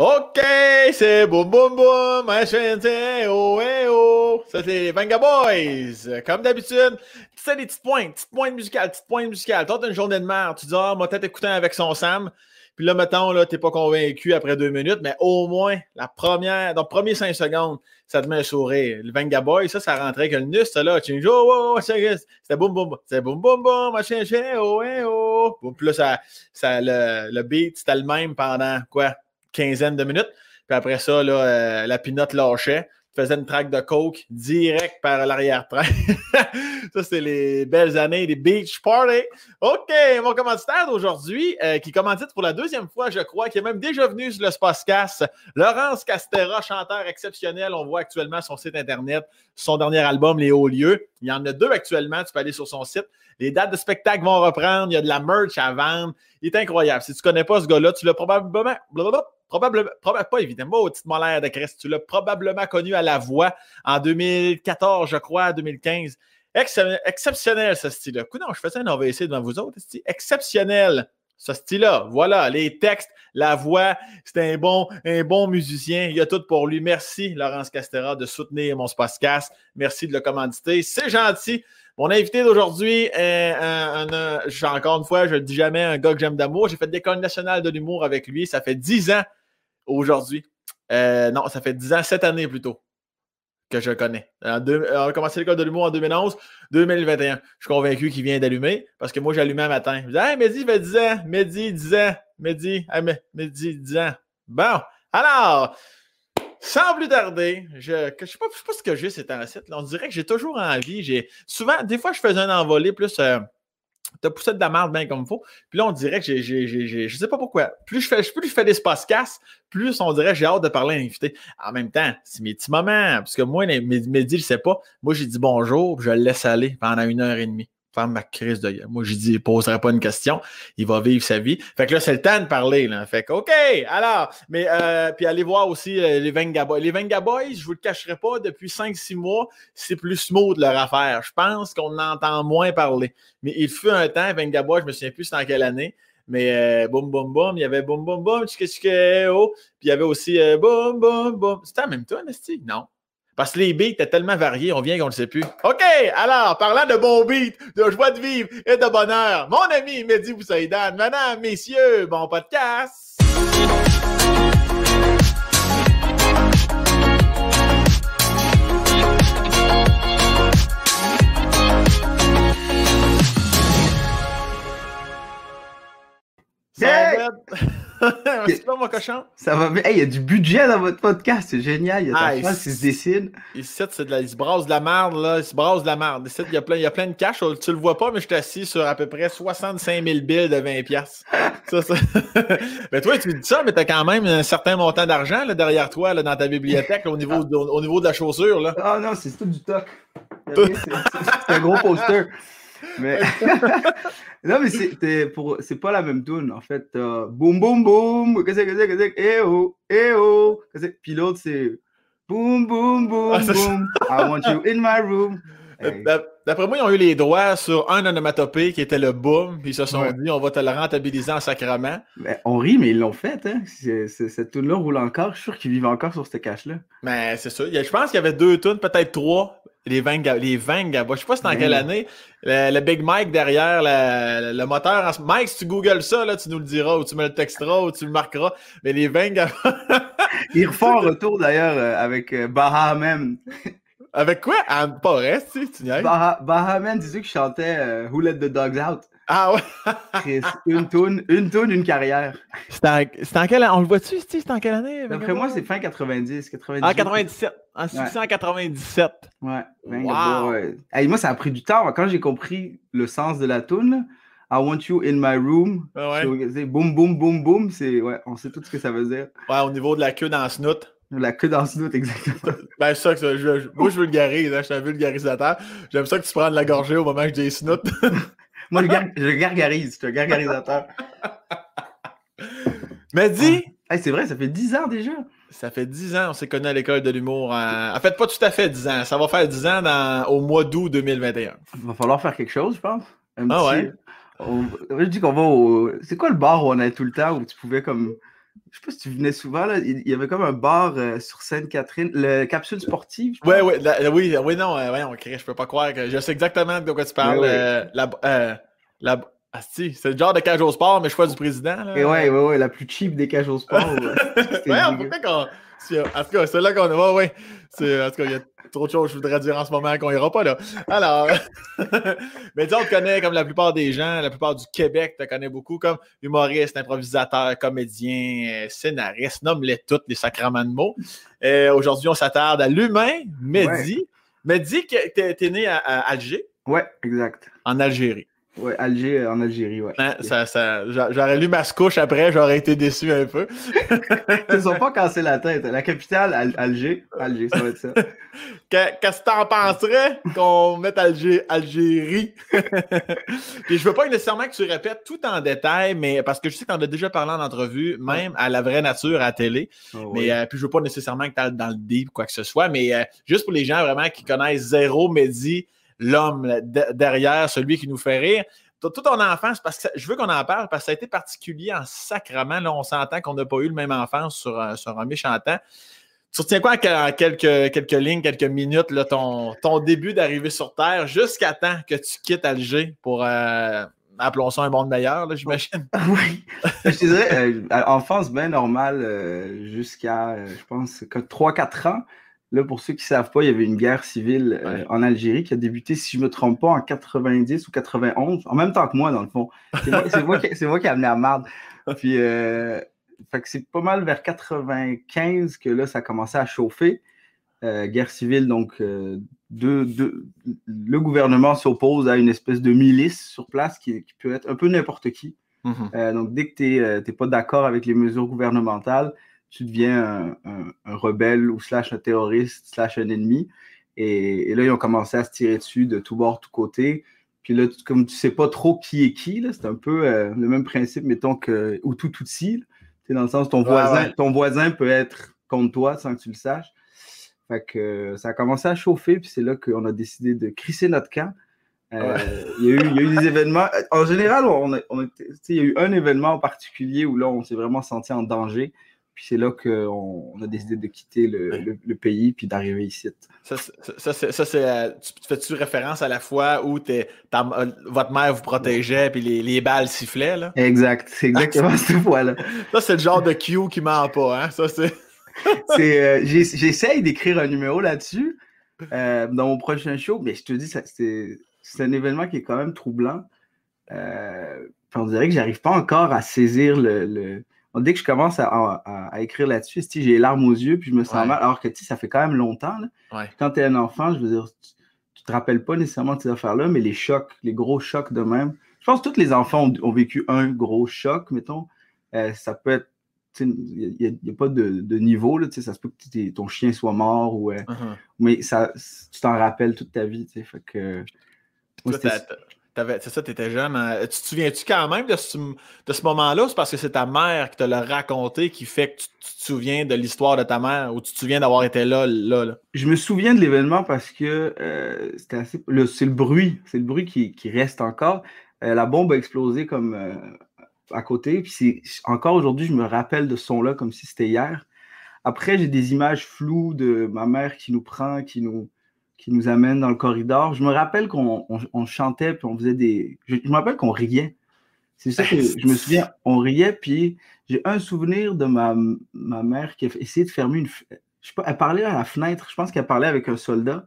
OK, c'est boum boum boum, oh, eh, oh. Ça, c'est Vanga Boys. Comme d'habitude, tu sais, des petites pointes, petites pointes musicales, petites pointes musicales. Toi, t'as une journée de merde, tu dis, ah, moi, peut-être écouter avec son Sam. Puis là, mettons, là, t'es pas convaincu après deux minutes, mais au moins, la première, dans les premiers cinq secondes, ça te met un sourire. Le Vanga Boy, ça, ça rentrait que le nus, ça, là, tu dis, oh, oh, oh c'était boum, boum, c'était boum, boum, boum, machin, oh, eh, oh. Puis là, ça, ça, le, le beat, c'était le même pendant, quoi, quinzaine de minutes. Puis après ça, là, euh, la pinotte lâchait faisait une traque de coke direct par l'arrière-train. ça, c'est les belles années des Beach Party. OK, mon commanditaire d'aujourd'hui, euh, qui commandite pour la deuxième fois, je crois, qui est même déjà venu sur le Spacecast, Laurence Castera, chanteur exceptionnel. On voit actuellement son site Internet, son dernier album, Les Hauts Lieux. Il y en a deux actuellement, tu peux aller sur son site. Les dates de spectacle vont reprendre, il y a de la merch à vendre. Il est incroyable. Si tu ne connais pas ce gars-là, tu l'as probablement probablement, pas évidemment, au titre molaire de Christ, tu l'as probablement connu à la voix en 2014, je crois, 2015. exceptionnel, ce style-là. non, je faisais un AVC devant vous autres. Exceptionnel, ce style-là. Voilà, les textes, la voix, c'est un bon, un bon musicien. Il y a tout pour lui. Merci, Laurence Castera, de soutenir mon Spacecast. Merci de le commanditer. C'est gentil. Mon invité d'aujourd'hui est un, encore une fois, je ne dis jamais, un gars que j'aime d'amour. J'ai fait l'école nationale de l'humour avec lui. Ça fait dix ans aujourd'hui. Euh, non, ça fait 10 ans, 7 années plutôt que je connais. on a commencé l'école de l'humour en 2011, 2021. Je suis convaincu qu'il vient d'allumer parce que moi, j'allumais un matin. Je dis Hey, Mehdi, fait 10 ans. Mehdi, 10 ans. Mehdi, hey, Mehdi, 10 ans. Bon, alors, sans plus tarder, je ne sais, pas, sais pas ce que j'ai, un site. On dirait que j'ai toujours envie. J'ai souvent, des fois, je faisais un envolé plus. Euh, T'as poussé de la merde bien comme il faut. Puis là, on dirait que j'ai, je sais pas pourquoi. Plus je fais, plus je fais d'espace casse, plus on dirait que j'ai hâte de parler à l'invité. En même temps, c'est mes petits moments. Parce que moi, Mehdi, je sais pas. Moi, j'ai dit bonjour, puis je le laisse aller pendant une heure et demie ma crise de Moi, j'ai dit, il ne poserait pas une question. Il va vivre sa vie. Fait que là, c'est le temps de parler. Là. Fait que, OK, alors, mais euh, puis allez voir aussi euh, les Venga Boys. Les Venga Boys, je vous le cacherai pas, depuis 5-6 mois, c'est plus smooth leur affaire. Je pense qu'on entend moins parler. Mais il fut un temps, Venga Boys, je me souviens plus dans quelle année. Mais euh, boum, boum, boum, il y avait boum, boum, boum, oh. Puis il y avait aussi boum, boum, boum. C'était en même temps, Nasty? Non. Parce que les beats étaient tellement variés, on vient qu'on ne le sait plus. OK, alors, parlant de bons beats, de joie de vivre et de bonheur, mon ami Mehdi Boussaïdan, madame, messieurs, bon podcast! Mon cochon? Ça va bien. Il y a du budget dans votre podcast, c'est génial. Il y a ah, qui se dessine. Ici, c'est de la, il se brasse de la merde, là. Il se brasse de la merde. Ici, il y a plein, il y a plein de cash. Tu le vois pas, mais je suis assis sur à peu près 65 000 billes de 20 piastres. ça, ça. mais toi, tu dis ça, mais t'as quand même un certain montant d'argent derrière toi, là, dans ta bibliothèque, au, niveau, au, niveau de la chaussure, là. Ah non, c'est tout du toc. C'est un gros poster. Mais non, mais c'est pour c'est pas la même tune en fait. Euh, boum boum boum, qu'est-ce que c'est que c'est eh oh eh oh. Puis l'autre c'est boum boum boum ah, boum. I want you in my room. D'après moi, ils ont eu les droits sur un onomatopée qui était le boom, puis ils se sont dit on va te le rentabiliser en sacrament. Mais on rit, mais ils l'ont fait. Hein? cette tune-là roule encore. Je suis sûr qu'ils vivent encore sur ce cache-là. Mais c'est ça. Je pense qu'il y avait deux tunes, peut-être trois. Les Vanga, les Vanga. Je sais pas c'était en quelle année. Le, Big Mike derrière le, moteur. Mike, si tu googles ça, là, tu nous le diras, ou tu me le texteras, ou tu le marqueras. Mais les Vanga. Ils refont un retour d'ailleurs euh, avec euh, Bahamen. Avec quoi? Ah, pas vrai, tu sais, tu Bah Bahamen, tu sais que je chantais euh, Who Let the Dogs Out? Ah ouais? une toune, une toune, une carrière. C'était en, en quelle année? On le voit-tu, c'était en quelle année? D'après moi, c'est fin 90, 90. Ah, 97. En 697. Ouais. Wow. ouais. moi, ça a pris du temps. Quand j'ai compris le sens de la toune, I want you in my room. Ah ouais. C'est boum, boum, boum, boum. C'est, ouais, on sait tout ce que ça veut dire. Ouais, au niveau de la queue dans le snout. La queue dans le snout, exactement. ben, ça que je, moi, je vulgarise, hein, je suis un vulgarisateur. J'aime ça que tu prennes la gorgée au moment que j'ai snout. Moi, je, gargarise, je suis un gargarisateur. Mais dis! c'est vrai, ça fait 10 ans déjà. Ça fait 10 ans, on s'est connus à l'école de l'humour. En... fait, pas tout à fait 10 ans. Ça va faire 10 ans dans... au mois d'août 2021. Il va falloir faire quelque chose, je pense. ah ouais? Je dis qu'on va au. C'est quoi le bar où on est tout le temps où tu pouvais comme je sais pas si tu venais souvent, là, il y avait comme un bar euh, sur Sainte-Catherine, le capsule sportive. je Ouais, ouais, la- oui, oui, non, euh, ouais, on je peux pas croire que je sais exactement de quoi tu parles. Ouais, ouais. euh, la, euh, la, ah, c'est le genre de cage au sport, mais choix du président. Là. Et ouais, ouais, ouais, la plus cheap des cages au sport. ouais. Pourquoi. Si, En tout cas, c'est là qu'on. Ouais, ouais. C'est- En tout cas, il y a trop de choses que je voudrais dire en ce moment qu'on ira pas là. Alors. mais disons, on te connaît comme la plupart des gens, la plupart du Québec te connaît beaucoup comme humoriste, improvisateur, comédien, euh, scénariste, nomme-les toutes, les sacrements de mots. Euh, Aujourd'hui, on s'attarde à l'humain, Mehdi. Mehdi, que- t'es t'es né à, à Alger, Ouais, exact. en Algérie. Ouais, Alger, euh, en Algérie, ouais. Hein, ça, ça, j'a- j'aurais lu ma couche après, j'aurais été déçu un peu. Ils ne sont pas cassés la tête. La capitale, Al- Alger. Alger, ça va être ça. Qu'est- Qu'est-ce que t'en penserais qu'on mette Algé- Algérie? Puis je veux pas nécessairement que tu répètes tout en détail, mais parce que je sais que t'en as déjà parlé en entrevue, même à la vraie nature à la télé. Oh, Mais euh, puis je veux pas nécessairement que tu dans le deep quoi que ce soit, mais euh, juste pour les gens vraiment qui connaissent zéro Mehdi, l'homme derrière, celui qui nous fait rire. Toute ton enfance, parce que je veux qu'on en parle, parce que ça a été particulier en sacrement. Là, on s'entend qu'on n'a pas eu le même enfance sur, un- sur un méchant. Tu retiens quoi en, quel- en quelques, quelques lignes, quelques minutes, ton, ton début d'arrivée sur Terre, jusqu'à temps que tu quittes Alger pour, euh, appelons ça un monde meilleur, j'imagine? Oui. je dirais, euh, enfance bien normale euh, jusqu'à, euh, je pense, que 3-4 ans. Là, pour ceux qui ne savent pas, il y avait une guerre civile euh, Ouais. en Algérie qui a débuté, si je ne me trompe pas, en 90 ou 91, en même temps que moi, dans le fond. C'est moi, moi qui, c'est moi qui ai amené à marde. Puis, euh, fait que c'est pas mal vers 95 que là, ça a commencé à chauffer. Euh, guerre civile, donc deux- deux- le gouvernement s'oppose à une espèce de milice sur place qui, qui peut être un peu n'importe qui. Mhm. Euh, donc, dès que tu n'es pas d'accord avec les mesures gouvernementales, tu deviens un, un- un rebelle ou slash un terroriste, slash un ennemi. Et, et là, ils ont commencé à se tirer dessus de tous bords, tous côtés. Puis là, tu- comme tu sais pas trop qui est qui, c'est un peu euh, le même principe, mettons, que Hutu Tutsi. là. Tu Dans le sens, ton Ouais, voisin, ouais. ton voisin peut être contre toi sans que tu le saches. Fait que euh, ça a commencé à chauffer, puis c'est là qu'on a décidé de crisser notre camp. Euh, il, y a eu, il y a eu des événements. En général, on a- on il y a eu un événement en particulier où là, on s'est vraiment senti en danger. Puis c'est là qu'on on a décidé de quitter le, Ouais. le- le pays puis d'arriver ici. Ça, c'est- ça, c'est- ça, c'est, euh, tu, tu fais-tu référence à la fois où t'es- ta- euh, votre mère vous protégeait puis les, les balles sifflaient? Là? Exact, c'est exactement cette fois-là. Ça, c'est le genre de cue qui ment pas. Hein? Ça, c'est... C'est, euh, J'essaye d'écrire un numéro là-dessus euh, dans mon prochain show, mais je te dis, ça- c'est c'est un événement qui est quand même troublant. Euh, on dirait que j'arrive pas encore à saisir le. le- Dès que je commence à, à- à écrire là-dessus, j'ai les larmes aux yeux, puis je me sens Ouais. mal, alors que ça fait quand même longtemps. là. Ouais. Quand tu es un enfant, je veux dire, tu, tu te rappelles pas nécessairement de ces affaires-là, mais les chocs, les gros chocs de même. Je pense que tous les enfants ont, ont vécu un gros choc, mettons. Euh, ça peut être. Il n'y a, pas de, de niveau, là, ça se peut que ton chien soit mort, ou, euh, Mhm. mais ça, tu t'en rappelles toute ta vie. Fait que, moi, Toi, c'est ça, tu étais jeune. hein. Tu te souviens-tu quand même de ce, moment-là? C'est parce que c'est ta mère qui te l'a raconté qui fait que tu, te souviens de l'histoire de ta mère ou tu te souviens d'avoir été là, là, je me souviens de l'événement parce que euh, c'était assez. C'est le bruit, c'est le bruit qui, reste encore. Euh, la bombe a explosé comme euh, à côté. Puis encore aujourd'hui, je me rappelle de ce son-là comme si c'était hier. Après, j'ai des images floues de ma mère qui nous prend, qui nous, qui nous amène dans le corridor. Je me rappelle qu'on on- on chantait puis on faisait des. Je, je me rappelle qu'on riait. C'est ça que je me souviens. On riait, puis j'ai un souvenir de ma, ma mère qui a essayé de fermer une. Je sais pas, elle parlait à la fenêtre. Je pense qu'elle parlait avec un soldat.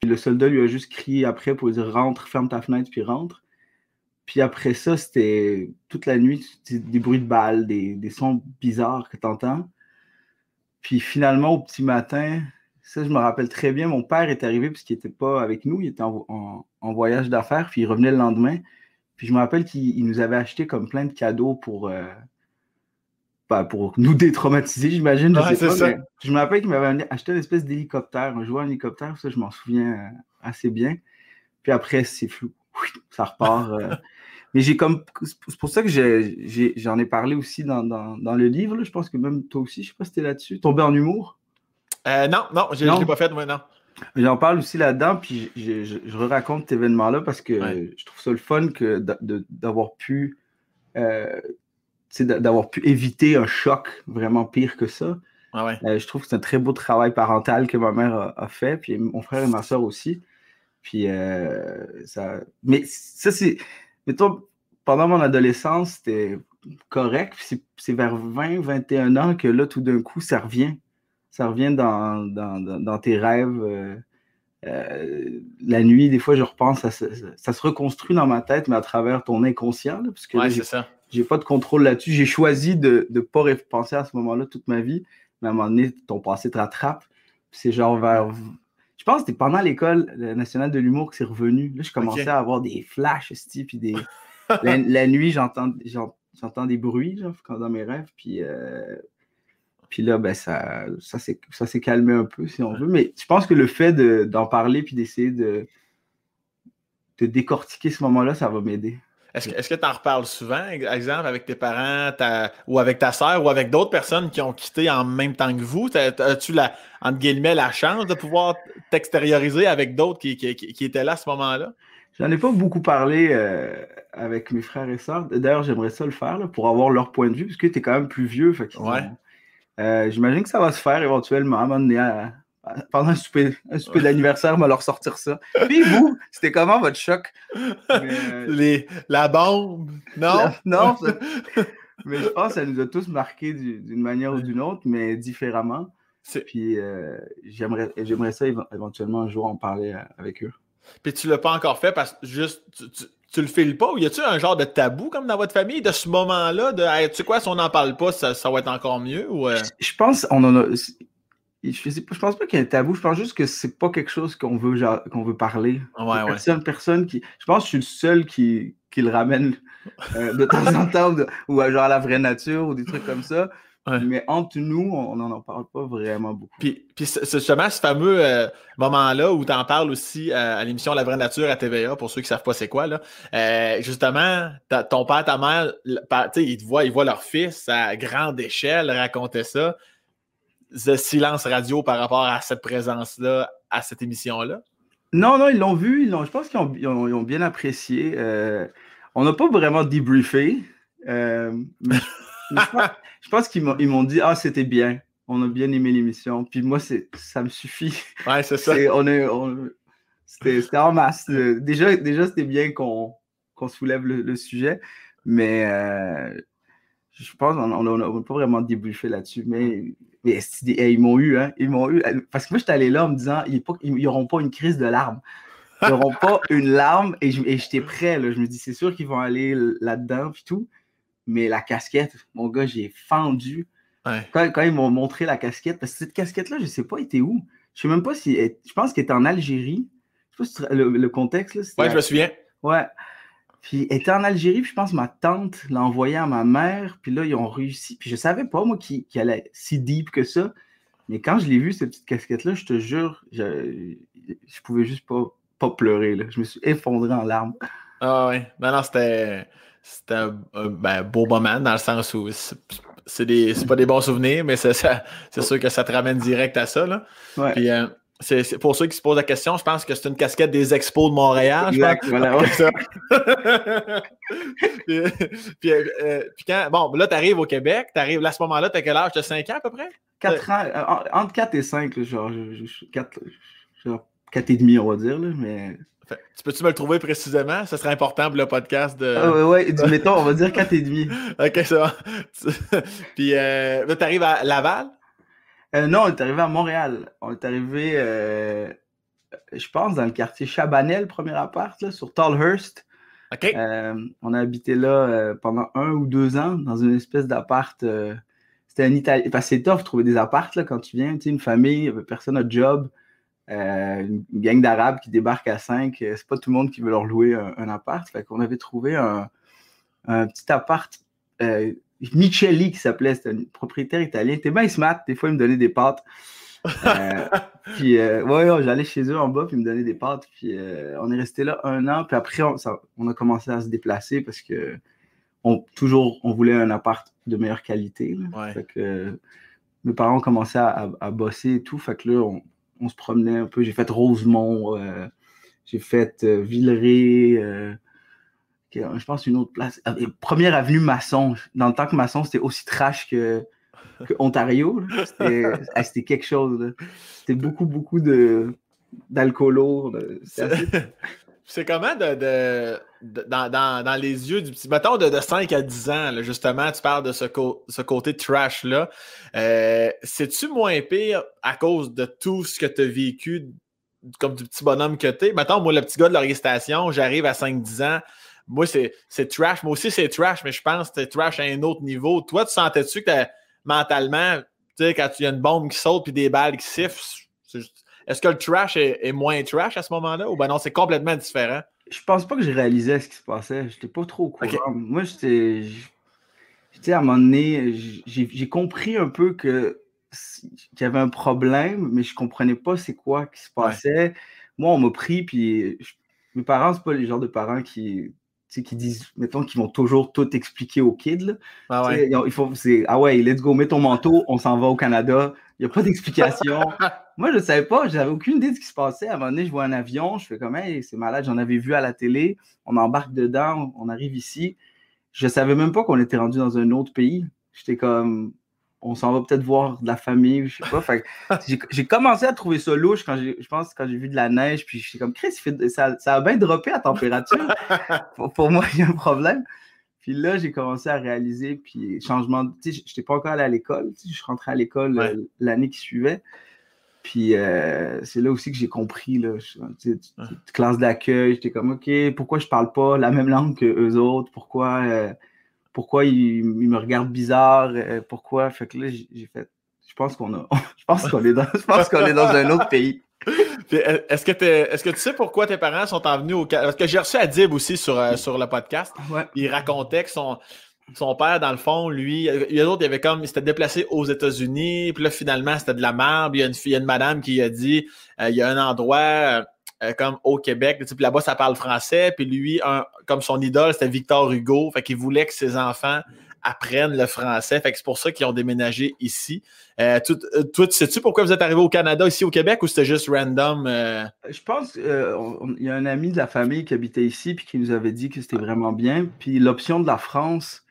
Puis le soldat lui a juste crié après pour lui dire rentre, ferme ta fenêtre, puis rentre. Puis après ça, c'était toute la nuit, des bruits de balles, des, des sons bizarres que tu entends. Puis finalement, au petit matin, ça, je me rappelle très bien, mon père est arrivé puisqu'il n'était pas avec nous, il était en, en- en voyage d'affaires, puis il revenait le lendemain. Puis je me rappelle qu'il il nous avait acheté comme plein de cadeaux pour, euh, bah, pour nous détraumatiser, j'imagine. Je Ouais, sais pas, c'est ça. mais je me rappelle qu'il m'avait acheté une espèce d'hélicoptère, un jouet en hélicoptère, ça, je m'en souviens euh, assez bien. Puis après, c'est flou. Oui, Ça repart. euh. Mais j'ai comme. C'est pour ça que j'en ai, parlé aussi dans, dans- dans le livre. là. Je pense que même toi aussi, je sais pas si t'es là-dessus. Tombé en humour? Euh, non, non, je ne l'ai pas fait, moi, non. J'en parle aussi là-dedans, puis je, je, je raconte cet événement-là parce que Ouais. je trouve ça le fun que d'avoir pu euh, d'avoir pu éviter un choc vraiment pire que ça. Ah ouais. Euh, je trouve que c'est un très beau travail parental que ma mère a, a fait, puis mon frère et ma soeur aussi. Puis euh, ça. Mais ça, c'est. Mettons, pendant mon adolescence, c'était correct. Puis c'est- c'est vers 20, 21 ans que là, tout d'un coup, ça revient. Ça revient dans, dans, dans- dans tes rêves. euh, euh, la nuit, des fois, je repense, ça, se- ça, ça se reconstruit dans ma tête, mais à travers ton inconscient. là, parce que Ouais, c'est ça. j'ai pas de contrôle là-dessus. J'ai choisi de ne pas penser à ce moment-là toute ma vie. Mais à un moment donné, ton passé te rattrape. C'est genre vers. Je pense que c'était pendant l'école nationale de l'humour que c'est revenu. Là, je commençais à avoir des flashs, puis des. la, la nuit, j'entends j'en- j'entends des bruits genre, dans mes rêves. Puis, euh, puis là, ben, ça, ça s'est calmé un peu, si on veut. Mais je pense que le fait de- d'en parler puis d'essayer de, de décortiquer ce moment-là, ça va m'aider. Est-ce que tu en reparles souvent, exemple, avec tes parents ta- ou avec ta sœur ou avec d'autres personnes qui ont quitté en même temps que vous? As-tu, la, entre guillemets, la chance de pouvoir t'extérioriser avec d'autres qui, qui- qui- étaient là à ce moment-là? J'en ai pas beaucoup parlé euh, avec mes frères et sœurs. D'ailleurs, j'aimerais ça le faire là, pour avoir leur point de vue, parce que tu es quand même plus vieux. fait Ouais. ont- Euh, J'imagine que ça va se faire éventuellement à un moment donné, à- à- pendant un souper, un souper d'anniversaire, on va leur sortir ça. Puis vous, c'était comment votre choc? Mais, Les, la bombe? Non? la- non, ça- mais je pense que ça nous a tous marqués du- d'une manière ou d'une autre, mais différemment. Puis euh, j'aimerais ça éve- éventuellement un jour en parler euh, avec eux. Puis tu l'as pas encore fait parce que juste tu, tu- tu le files pas ou y a-tu un genre de tabou comme dans votre famille de ce moment-là de Hey, tu sais quoi si on n'en parle pas ça, ça va être encore mieux ou euh, Je- Je pense on en a. Je, je pense pas qu'il y ait un tabou. Je pense juste que c'est pas quelque chose qu'on veut genre- qu'on veut parler. ouais ouais Personne, personne qui. Je pense que je suis le seul qui, qui le ramène euh, de temps en temps ou, de- ou à genre à la vraie nature ou des trucs comme ça. Ouais. Mais entre nous, on n'en en parle pas vraiment beaucoup. Puis, puis c'est c'est justement ce fameux euh, moment-là où tu en parles aussi euh, à l'émission La Vraie Nature à TVA, pour ceux qui ne savent pas c'est quoi. Là. Euh, justement, ton père, ta mère, ils te voient, ils voient leur fils à grande échelle raconter ça. Le silence radio par rapport à cette présence-là, à cette émission-là? Non, non, ils l'ont vu. Ils l'ont, je pense qu'ils ont, ils ont- ils ont bien apprécié. On n'a pas vraiment débriefé. mais je pense, qu'ils m'ont, dit Ah, c'était bien. On a bien aimé l'émission. Puis moi, c'est, ça me suffit. Ouais, c'est ça. On est, on- c'était, en masse. Euh, Déjà, déjà c'était bien qu'on, soulève le, le sujet. Mais euh, je pense qu'on n'a pas vraiment débriefé là-dessus. Mais, mais ils m'ont eu. Hein, ils m'ont eu. Parce que moi, j'étais allé là en me disant Ils n'auront pas une crise de larmes. Ils n'auront pas une larme. Et j'étais prêt. Là. Je me dis C'est sûr qu'ils vont aller là-dedans. Puis tout. Mais la casquette, mon gars, j'ai fendu Ouais. quand, quand ils m'ont montré la casquette, parce que cette casquette-là, je ne sais pas, elle était où. Je sais même pas si. elle- je pense qu'elle était en Algérie. Je sais pas si tu- le, le contexte, là. Ouais, la- je me souviens. Ouais. Puis elle était en Algérie, puis je pense que ma tante l'a envoyé à ma mère, puis là, ils ont réussi. Puis je savais pas, moi, qui allait si deep que ça. Mais quand je l'ai vu, cette petite casquette-là, je te jure, je, je pouvais juste pas, pas pleurer. Là. Je me suis effondré en larmes. Ah ouais. Non, non, c'était. C'était un, un- ben, beau moment dans le sens où c'est des- pas des bons souvenirs, mais c'est sûr que ça te ramène direct à ça. Là. Ouais. Puis, euh, pour ceux qui se posent la question, je pense que c'est une casquette des expos de Montréal. je Exact, pense. voilà, ouais. Ça. puis, puis, euh, euh, puis quand, bon, là, tu arrives au Québec, tu arrives à ce moment-là, tu as quel âge? Tu as 5 ans à peu près? 4 ans, euh, en- entre 4 et 5, là, genre, je, je- je- 4, genre 4 et demi, on va dire, là, mais... Fait, tu peux-tu me le trouver précisément? Ça serait important pour le podcast de. Ah ouais, ouais, du- mettons, on va dire 4 et demi. ok, c'est bon. puis euh, tu arrives à Laval? Euh, non, on est arrivé à Montréal. On est arrivé, euh, je pense, dans le quartier Chabanel, premier appart, là, sur Tallhurst. OK. Euh, on a habité là pendant un ou deux ans, dans une espèce d'appart. c'était un Italien. Parce que c'est tough de trouver des apparts là, quand tu viens. Tu sais, une famille, personne n'a de job. Euh, une une gang d'Arabes qui débarquent à cinq. euh, c'est pas tout le monde qui veut leur louer un, un appart. Fait qu'on avait trouvé un, un petit appart. Euh, Micheli qui s'appelait, c'était un propriétaire italien. T'es bien smart, des fois il me donnait des pâtes. Euh, puis ouais, ouais, j'allais chez eux en bas, puis ils me donnaient des pâtes. Puis on est resté là un an, puis après on, ça- on a commencé à se déplacer parce que on, toujours on voulait un appart de meilleure qualité. Ouais. Fait que mes parents ont commencé à, à- à bosser et tout. Fait que là, on, on se promenait un peu. J'ai fait Rosemont, euh, j'ai fait euh, Villeray, euh, je pense une autre place. Euh, première avenue Masson. Dans le temps que Masson, c'était aussi trash que, Ontario. C'était quelque chose. C'était beaucoup, beaucoup de d'alcoolo. C'est comment de, dans, les yeux du petit. Mettons de, 5 à 10 ans, justement, tu parles de ce, ce côté trash-là. Euh, c'est-tu moins pire à cause de tout ce que tu as vécu comme du petit bonhomme que tu es? Mettons, moi, le petit gars de l'organisation, j'arrive à 5-10 ans. Moi, c'est trash. Moi aussi, c'est trash, mais je pense que c'est trash à un autre niveau. Toi, tu sentais-tu que mentalement, tu sais, quand tu as une bombe qui saute puis des balles qui sifflent, est-ce que le trash est, moins trash à ce moment-là ou ben non, c'est complètement différent? Je pense pas que je réalisais ce qui se passait. J'étais pas trop au courant. Moi, j'étais. J'étais à un moment donné, j'ai compris un peu que qu'il y avait un problème, mais je comprenais pas c'est quoi qui se passait. Moi, on m'a pris, puis mes parents, c'est pas les genres de parents qui, qui disent, mettons, qu'ils vont toujours tout expliquer aux kids. Ah ouais. Il faut, ah ouais, let's go, mets ton manteau, on s'en va au Canada. Il n'y a pas d'explication. Moi, je ne savais pas, j'avais aucune idée de ce qui se passait. À un moment donné, je vois un avion, je fais comme, hey, c'est malade, j'en avais vu à la télé, on embarque dedans, on arrive ici. Je ne savais même pas qu'on était rendu dans un autre pays. J'étais comme, on s'en va peut-être voir de la famille, je sais pas. j'ai commencé à trouver ça louche quand je pense quand j'ai vu de la neige, puis je suis comme Chris, ça, ça, a bien droppé à température. pour, moi, il y a un problème. Puis là, j'ai commencé à réaliser, puis changement, tu sais, je n'étais pas encore allé à l'école, je suis rentré à l'école euh, l'année qui suivait. Puis euh, c'est là aussi que j'ai compris, là, classe d'accueil, j'étais comme, OK, pourquoi je parle pas la même langue que eux autres? Pourquoi, euh, pourquoi ils, me regardent bizarre? pourquoi? Fait que là, j'ai fait, je pense qu'on a, je pense qu'on est dans, je pense qu'on est dans un autre pays. Est-ce que, est que, tu sais pourquoi tes parents sont venus au Parce que j'ai reçu Adib aussi sur, euh, sur le podcast. Il racontait que son, son père, dans le fond, lui, il y a d'autres, il avait comme, il s'était déplacé aux États-Unis, puis là, finalement, c'était de la merde. Il y a une, fille, une madame qui a dit, euh, il y a un endroit euh, comme au Québec, puis là-bas, ça parle français, puis lui, comme son idole, c'était Victor Hugo, fait qu'il voulait que ses enfants apprennent le français. Fait que c'est pour ça qu'ils ont déménagé ici. Euh, euh, toi, tu sais-tu pourquoi vous êtes arrivé au Canada, ici au Québec, ou c'était juste random? Euh? Je pense qu'il y a un ami de la famille qui habitait ici puis qui nous avait dit que c'était vraiment bien. Puis l'option de la France,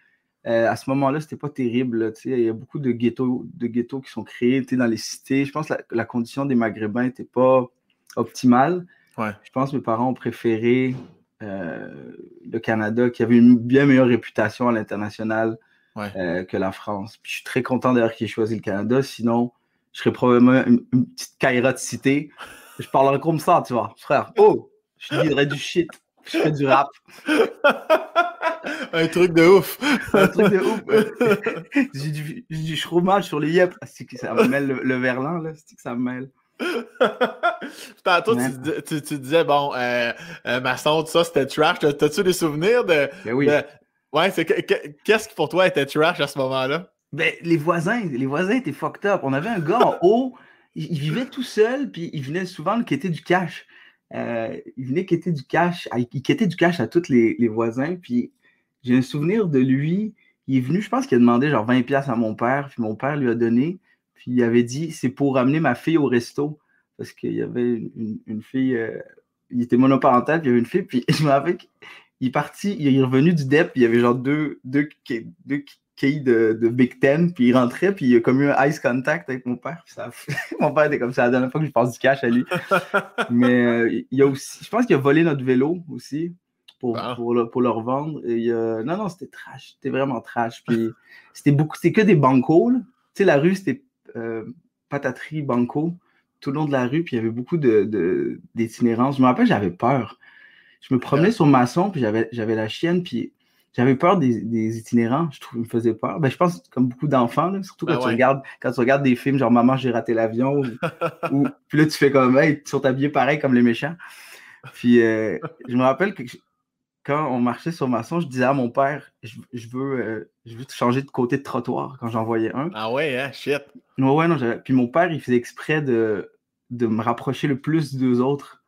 à ce moment-là, c'était pas terrible. Il y a beaucoup de ghettos, de ghettos qui sont créés dans les cités. Je pense que la, condition des Maghrébins n'était pas optimale. Je pense que mes parents ont préféré euh, le Canada, qui avait une bien meilleure réputation à l'international euh, que la France. Puis je suis très content d'ailleurs qu'il ait choisi le Canada, sinon je serais probablement une, petite caïra de cité. Je parlerais comme ça, tu vois, frère. Oh, je dirais du shit, je ferais du rap. Un truc de ouf. Un truc de ouf. j'ai du, du fromage sur les yep. C'est que ça me mêle le, le verlan, là. C'est que ça me mêle. Tantôt, tu, tu, disais, bon, euh, euh, maçon, tout ça, c'était trash. T'as-tu des souvenirs de. Ben oui. Ouais, c'est qu'est-ce qui pour toi était trash à ce moment-là? Ben, les voisins, les voisins étaient fucked up. On avait un gars en haut, il, vivait tout seul, puis il venait souvent le quitter du cash. Euh, il venait quitter du cash, il quittait du cash à tous les, les voisins, puis j'ai un souvenir de lui. Il est venu, je pense qu'il a demandé genre 20$ à mon père, puis mon père lui a donné. Puis il avait dit c'est pour ramener ma fille au resto. Parce qu'il y avait une, fille, euh, il était monoparental, puis il y avait une fille, puis je me rappelle qu'il est parti, il est revenu du DEP, puis il y avait genre deux, deux, deux quilles de, de, Big Ten, puis il rentrait, puis il a comme eu un ice contact avec mon père. Ça mon père était comme ça la dernière fois que je passe du cash à lui. Mais euh, il y a aussi, je pense qu'il a volé notre vélo aussi pour, ah. pour, le, pour, le, revendre. Et, non, non, c'était trash. C'était vraiment trash. Puis c'était beaucoup, c'était que des bancos. Tu sais, la rue, c'était pataterie Banco tout le long de la rue, puis il y avait beaucoup d'itinérance. De, je me rappelle, j'avais peur. Je me promenais sur Masson, puis j'avais la chienne, puis j'avais peur des, itinérants. Je trouve, me faisait peur. Ben, je pense comme beaucoup d'enfants, surtout quand, ben tu regardes, quand tu regardes des films genre Maman, j'ai raté l'avion, ou, puis là, tu fais comme, hey, ils sont habillés pareil comme les méchants. Puis euh, je me rappelle que quand on marchait sur Masson, je disais à mon père, je, veux, euh, je veux changer de côté de trottoir quand j'en voyais un. Ah ouais, hein, shit. Non, ouais, non, puis mon père, il faisait exprès de, de me rapprocher le plus d'eux autres.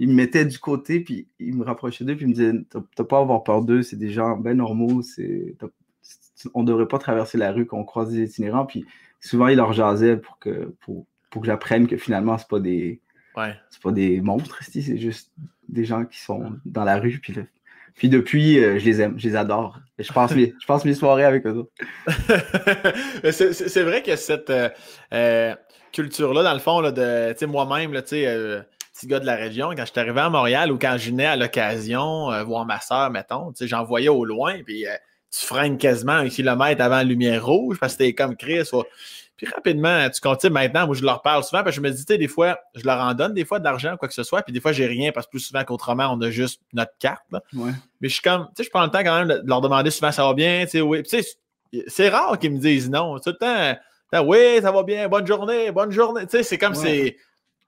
Il me mettait du côté, puis il me rapprochait d'eux, puis il me disait T'as pas à avoir peur d'eux, c'est des gens bien normaux, c'est, on devrait pas traverser la rue quand on croise des itinérants. Puis souvent, il leur jasait pour que, pour, pour que j'apprenne que finalement, c'est pas des. Ouais. C'est pas des monstres, c'est juste des gens qui sont dans la rue, puis Puis depuis, euh, je les aime, je les adore. Je passe mes, je passe mes soirées avec eux c'est vrai que cette euh, euh, culture-là, dans le fond, là, de moi-même, petit gars de la région, quand je suis arrivé à Montréal ou quand je venais à l'occasion voir ma soeur, mettons, j'en voyais au loin, puis tu freines quasiment un kilomètre avant la lumière rouge parce que t'es comme Chris. Puis rapidement, tu continues maintenant, moi je leur parle souvent, parce que je me dis, tu sais, des fois, je leur en donne des fois de l'argent, quoi que ce soit, puis des fois, j'ai rien, parce que plus souvent qu'autrement, on a juste notre carte. Mais je suis comme, tu sais, je prends le temps quand même de leur demander souvent ça va bien, tu sais, oui. Tu sais, c'est rare qu'ils me disent non. Tout le temps, oui, ça va bien, bonne journée, bonne journée. Tu sais, c'est comme c'est.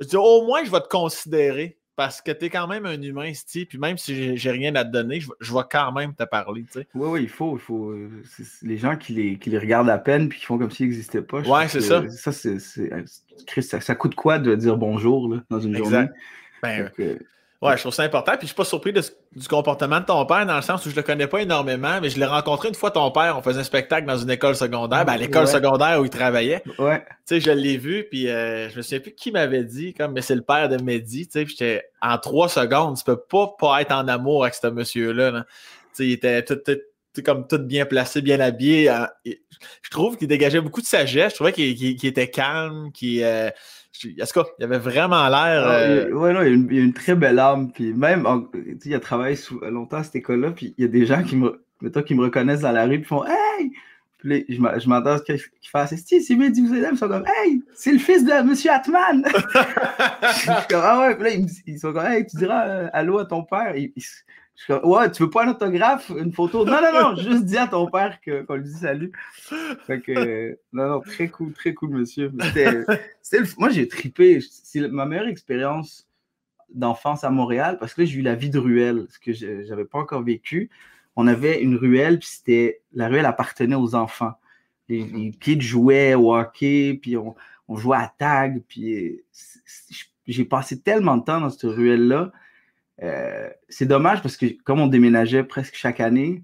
Je dis, au moins, je vais te considérer parce que tu es quand même un humain, Steve, puis même si j'ai rien à te donner, je, je vais quand même te parler. Tu sais. Oui, oui, il faut. Il faut euh, les gens qui les, qui les regardent à peine puis qui font comme s'ils n'existaient pas. Oui, c'est ça. Ça, c'est, ça, ça, coûte quoi de dire bonjour là, dans une journée? Ben, Ouais, je trouve ça important. Puis je suis pas surpris du comportement de ton père dans le sens où je le connais pas énormément, mais je l'ai rencontré une fois ton père. On faisait un spectacle dans une école secondaire, ben, à l'école secondaire où il travaillait. Ouais. Tu sais, je l'ai vu, puis euh, je me souviens plus qui m'avait dit, comme, mais c'est le père de Mehdi. Tu sais, j'étais en trois secondes, tu peux pas pas être en amour avec ce monsieur-là. Tu sais, il était tout, comme tout bien placé, bien habillé. Je trouve qu'il dégageait beaucoup de sagesse. Je trouvais qu'il était calme, qu'il. Euh, est-ce qu'il avait vraiment l'air. Ah, euh, oui, non, il y, a une, très belle âme. Puis même, il a travaillé longtemps à cette école-là. Puis il y a des gens qui me, qui me reconnaissent dans la rue. Puis font Hey! Puis je m'entends qu'ils fassent Si, c'est bien dit, vous êtes Ils sont comme Hey! C'est le fils de M. Atman! comme, ah ouais. Puis là, ils, sont comme Hey, tu diras euh, allô à ton père. Je ouais, tu veux pas un autographe, une photo? Non, non, non, juste dis à ton père qu'on lui dit salut. Fait que, non, non, très cool, très cool, monsieur. moi, j'ai tripé. C'est ma meilleure expérience d'enfance à Montréal parce que là, j'ai eu la vie de ruelle, ce que j'avais pas encore vécu. On avait une ruelle, puis c'était, la ruelle appartenait aux enfants. Les, les kids jouaient au hockey, puis on, on jouait à tag, puis j'ai passé tellement de temps dans cette ruelle-là euh, c'est dommage parce que comme on déménageait presque chaque année,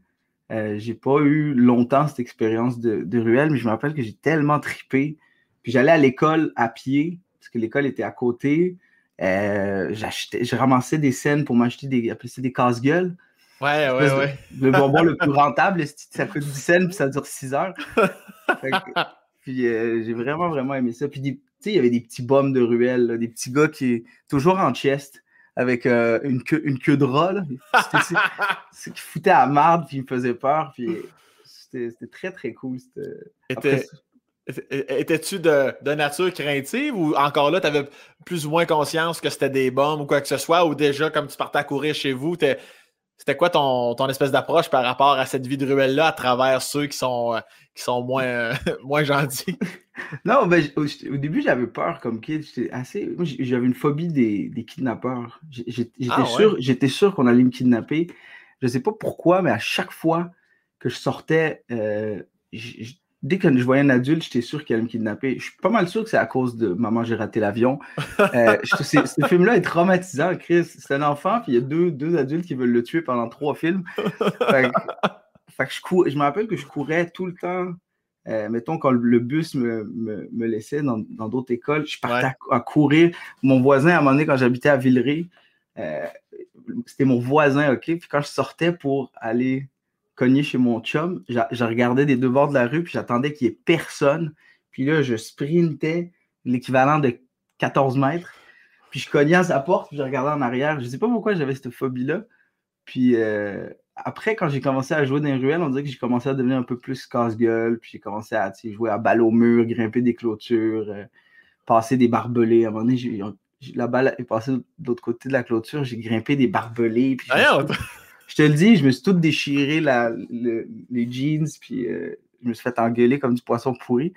euh, j'ai pas eu longtemps cette expérience de, ruelle, mais je me rappelle que j'ai tellement tripé. Puis j'allais à l'école à pied, parce que l'école était à côté. Euh, j'achetais, je ramassais des scènes pour m'acheter des, des casse-gueules. Ouais, ouais, ouais. Le bonbon le plus rentable, ça coûte 10 cents, puis ça dure 6 heures. puis j'ai vraiment, vraiment aimé ça. Puis, tu sais, il y avait des petits bums de ruelle, des petits gars qui, toujours en chest, avec euh, une, queue, une queue de rat. C'est qui foutait à marde, puis il me faisait peur. Puis c'était très, très cool. Étais-tu de, de, nature craintive ou encore là, tu avais plus ou moins conscience que c'était des bombes ou quoi que ce soit, ou déjà, comme tu partais à courir chez vous, c'était quoi ton, ton espèce d'approche par rapport à cette vie de ruelle-là à travers ceux qui sont, euh, qui sont moins, euh, moins gentils? Non, ben, au, début, j'avais peur comme kid. J'étais assez. j'avais une phobie des, des kidnappeurs. J'étais ah, sûr, sûr qu'on allait me kidnapper. Je ne sais pas pourquoi, mais à chaque fois que je sortais, euh, dès que je voyais un adulte, j'étais sûr qu'il allait me kidnapper. Je suis pas mal sûr que c'est à cause de Maman, j'ai raté l'avion. Euh, ce film-là est traumatisant, Chris. C'est un enfant, puis il y a deux, deux adultes qui veulent le tuer pendant trois films. Fait, que je, je me rappelle que je courais tout le temps euh, mettons, quand le bus me, me, laissait dans d'autres écoles, je partais à, courir. Mon voisin, à un moment donné, quand j'habitais à Villeray, euh, c'était mon voisin, OK? Puis quand je sortais pour aller cogner chez mon chum, je regardais des deux bords de la rue, puis j'attendais qu'il n'y ait personne. Puis là, je sprintais l'équivalent de 14 mètres. Puis je cognais à sa porte, puis je regardais en arrière. Je ne sais pas pourquoi j'avais cette phobie-là. Puis euh, après, quand j'ai commencé à jouer dans les ruelles, on dirait que j'ai commencé à devenir un peu plus casse-gueule. Puis j'ai commencé à jouer à balle au mur, grimper des clôtures, euh, passer des barbelés. À un moment donné, la balle est passée de l'autre côté de la clôture, j'ai grimpé des barbelés. Puis je, te le dis, je me suis tout déchiré la, les jeans, puis euh, je me suis fait engueuler comme du poisson pourri.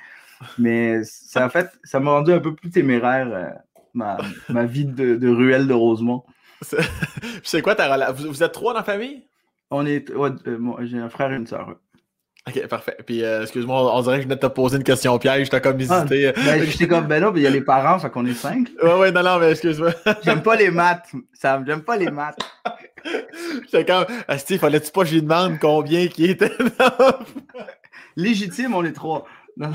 Mais ça fait, ça m'a rendu un peu plus téméraire euh, ma, ma, vie de, de ruelle de Rosemont. C'est quoi ta relation? Vous, êtes trois dans la famille? On est. Ouais, euh, j'ai un frère et une soeur. Ok, parfait. Puis, euh, excuse-moi, on dirait que je venais de te poser une question piège, t'as comme ah, hésité. ben, j'étais comme, ben non, mais il y a les parents, fait qu'on est cinq. Ouais, ouais, non, non, mais excuse-moi. j'aime pas les maths, Sam, j'aime pas les maths. J'étais comme, Steve, fallait-tu pas que je lui demande combien qui était Légitime, on est trois. Non,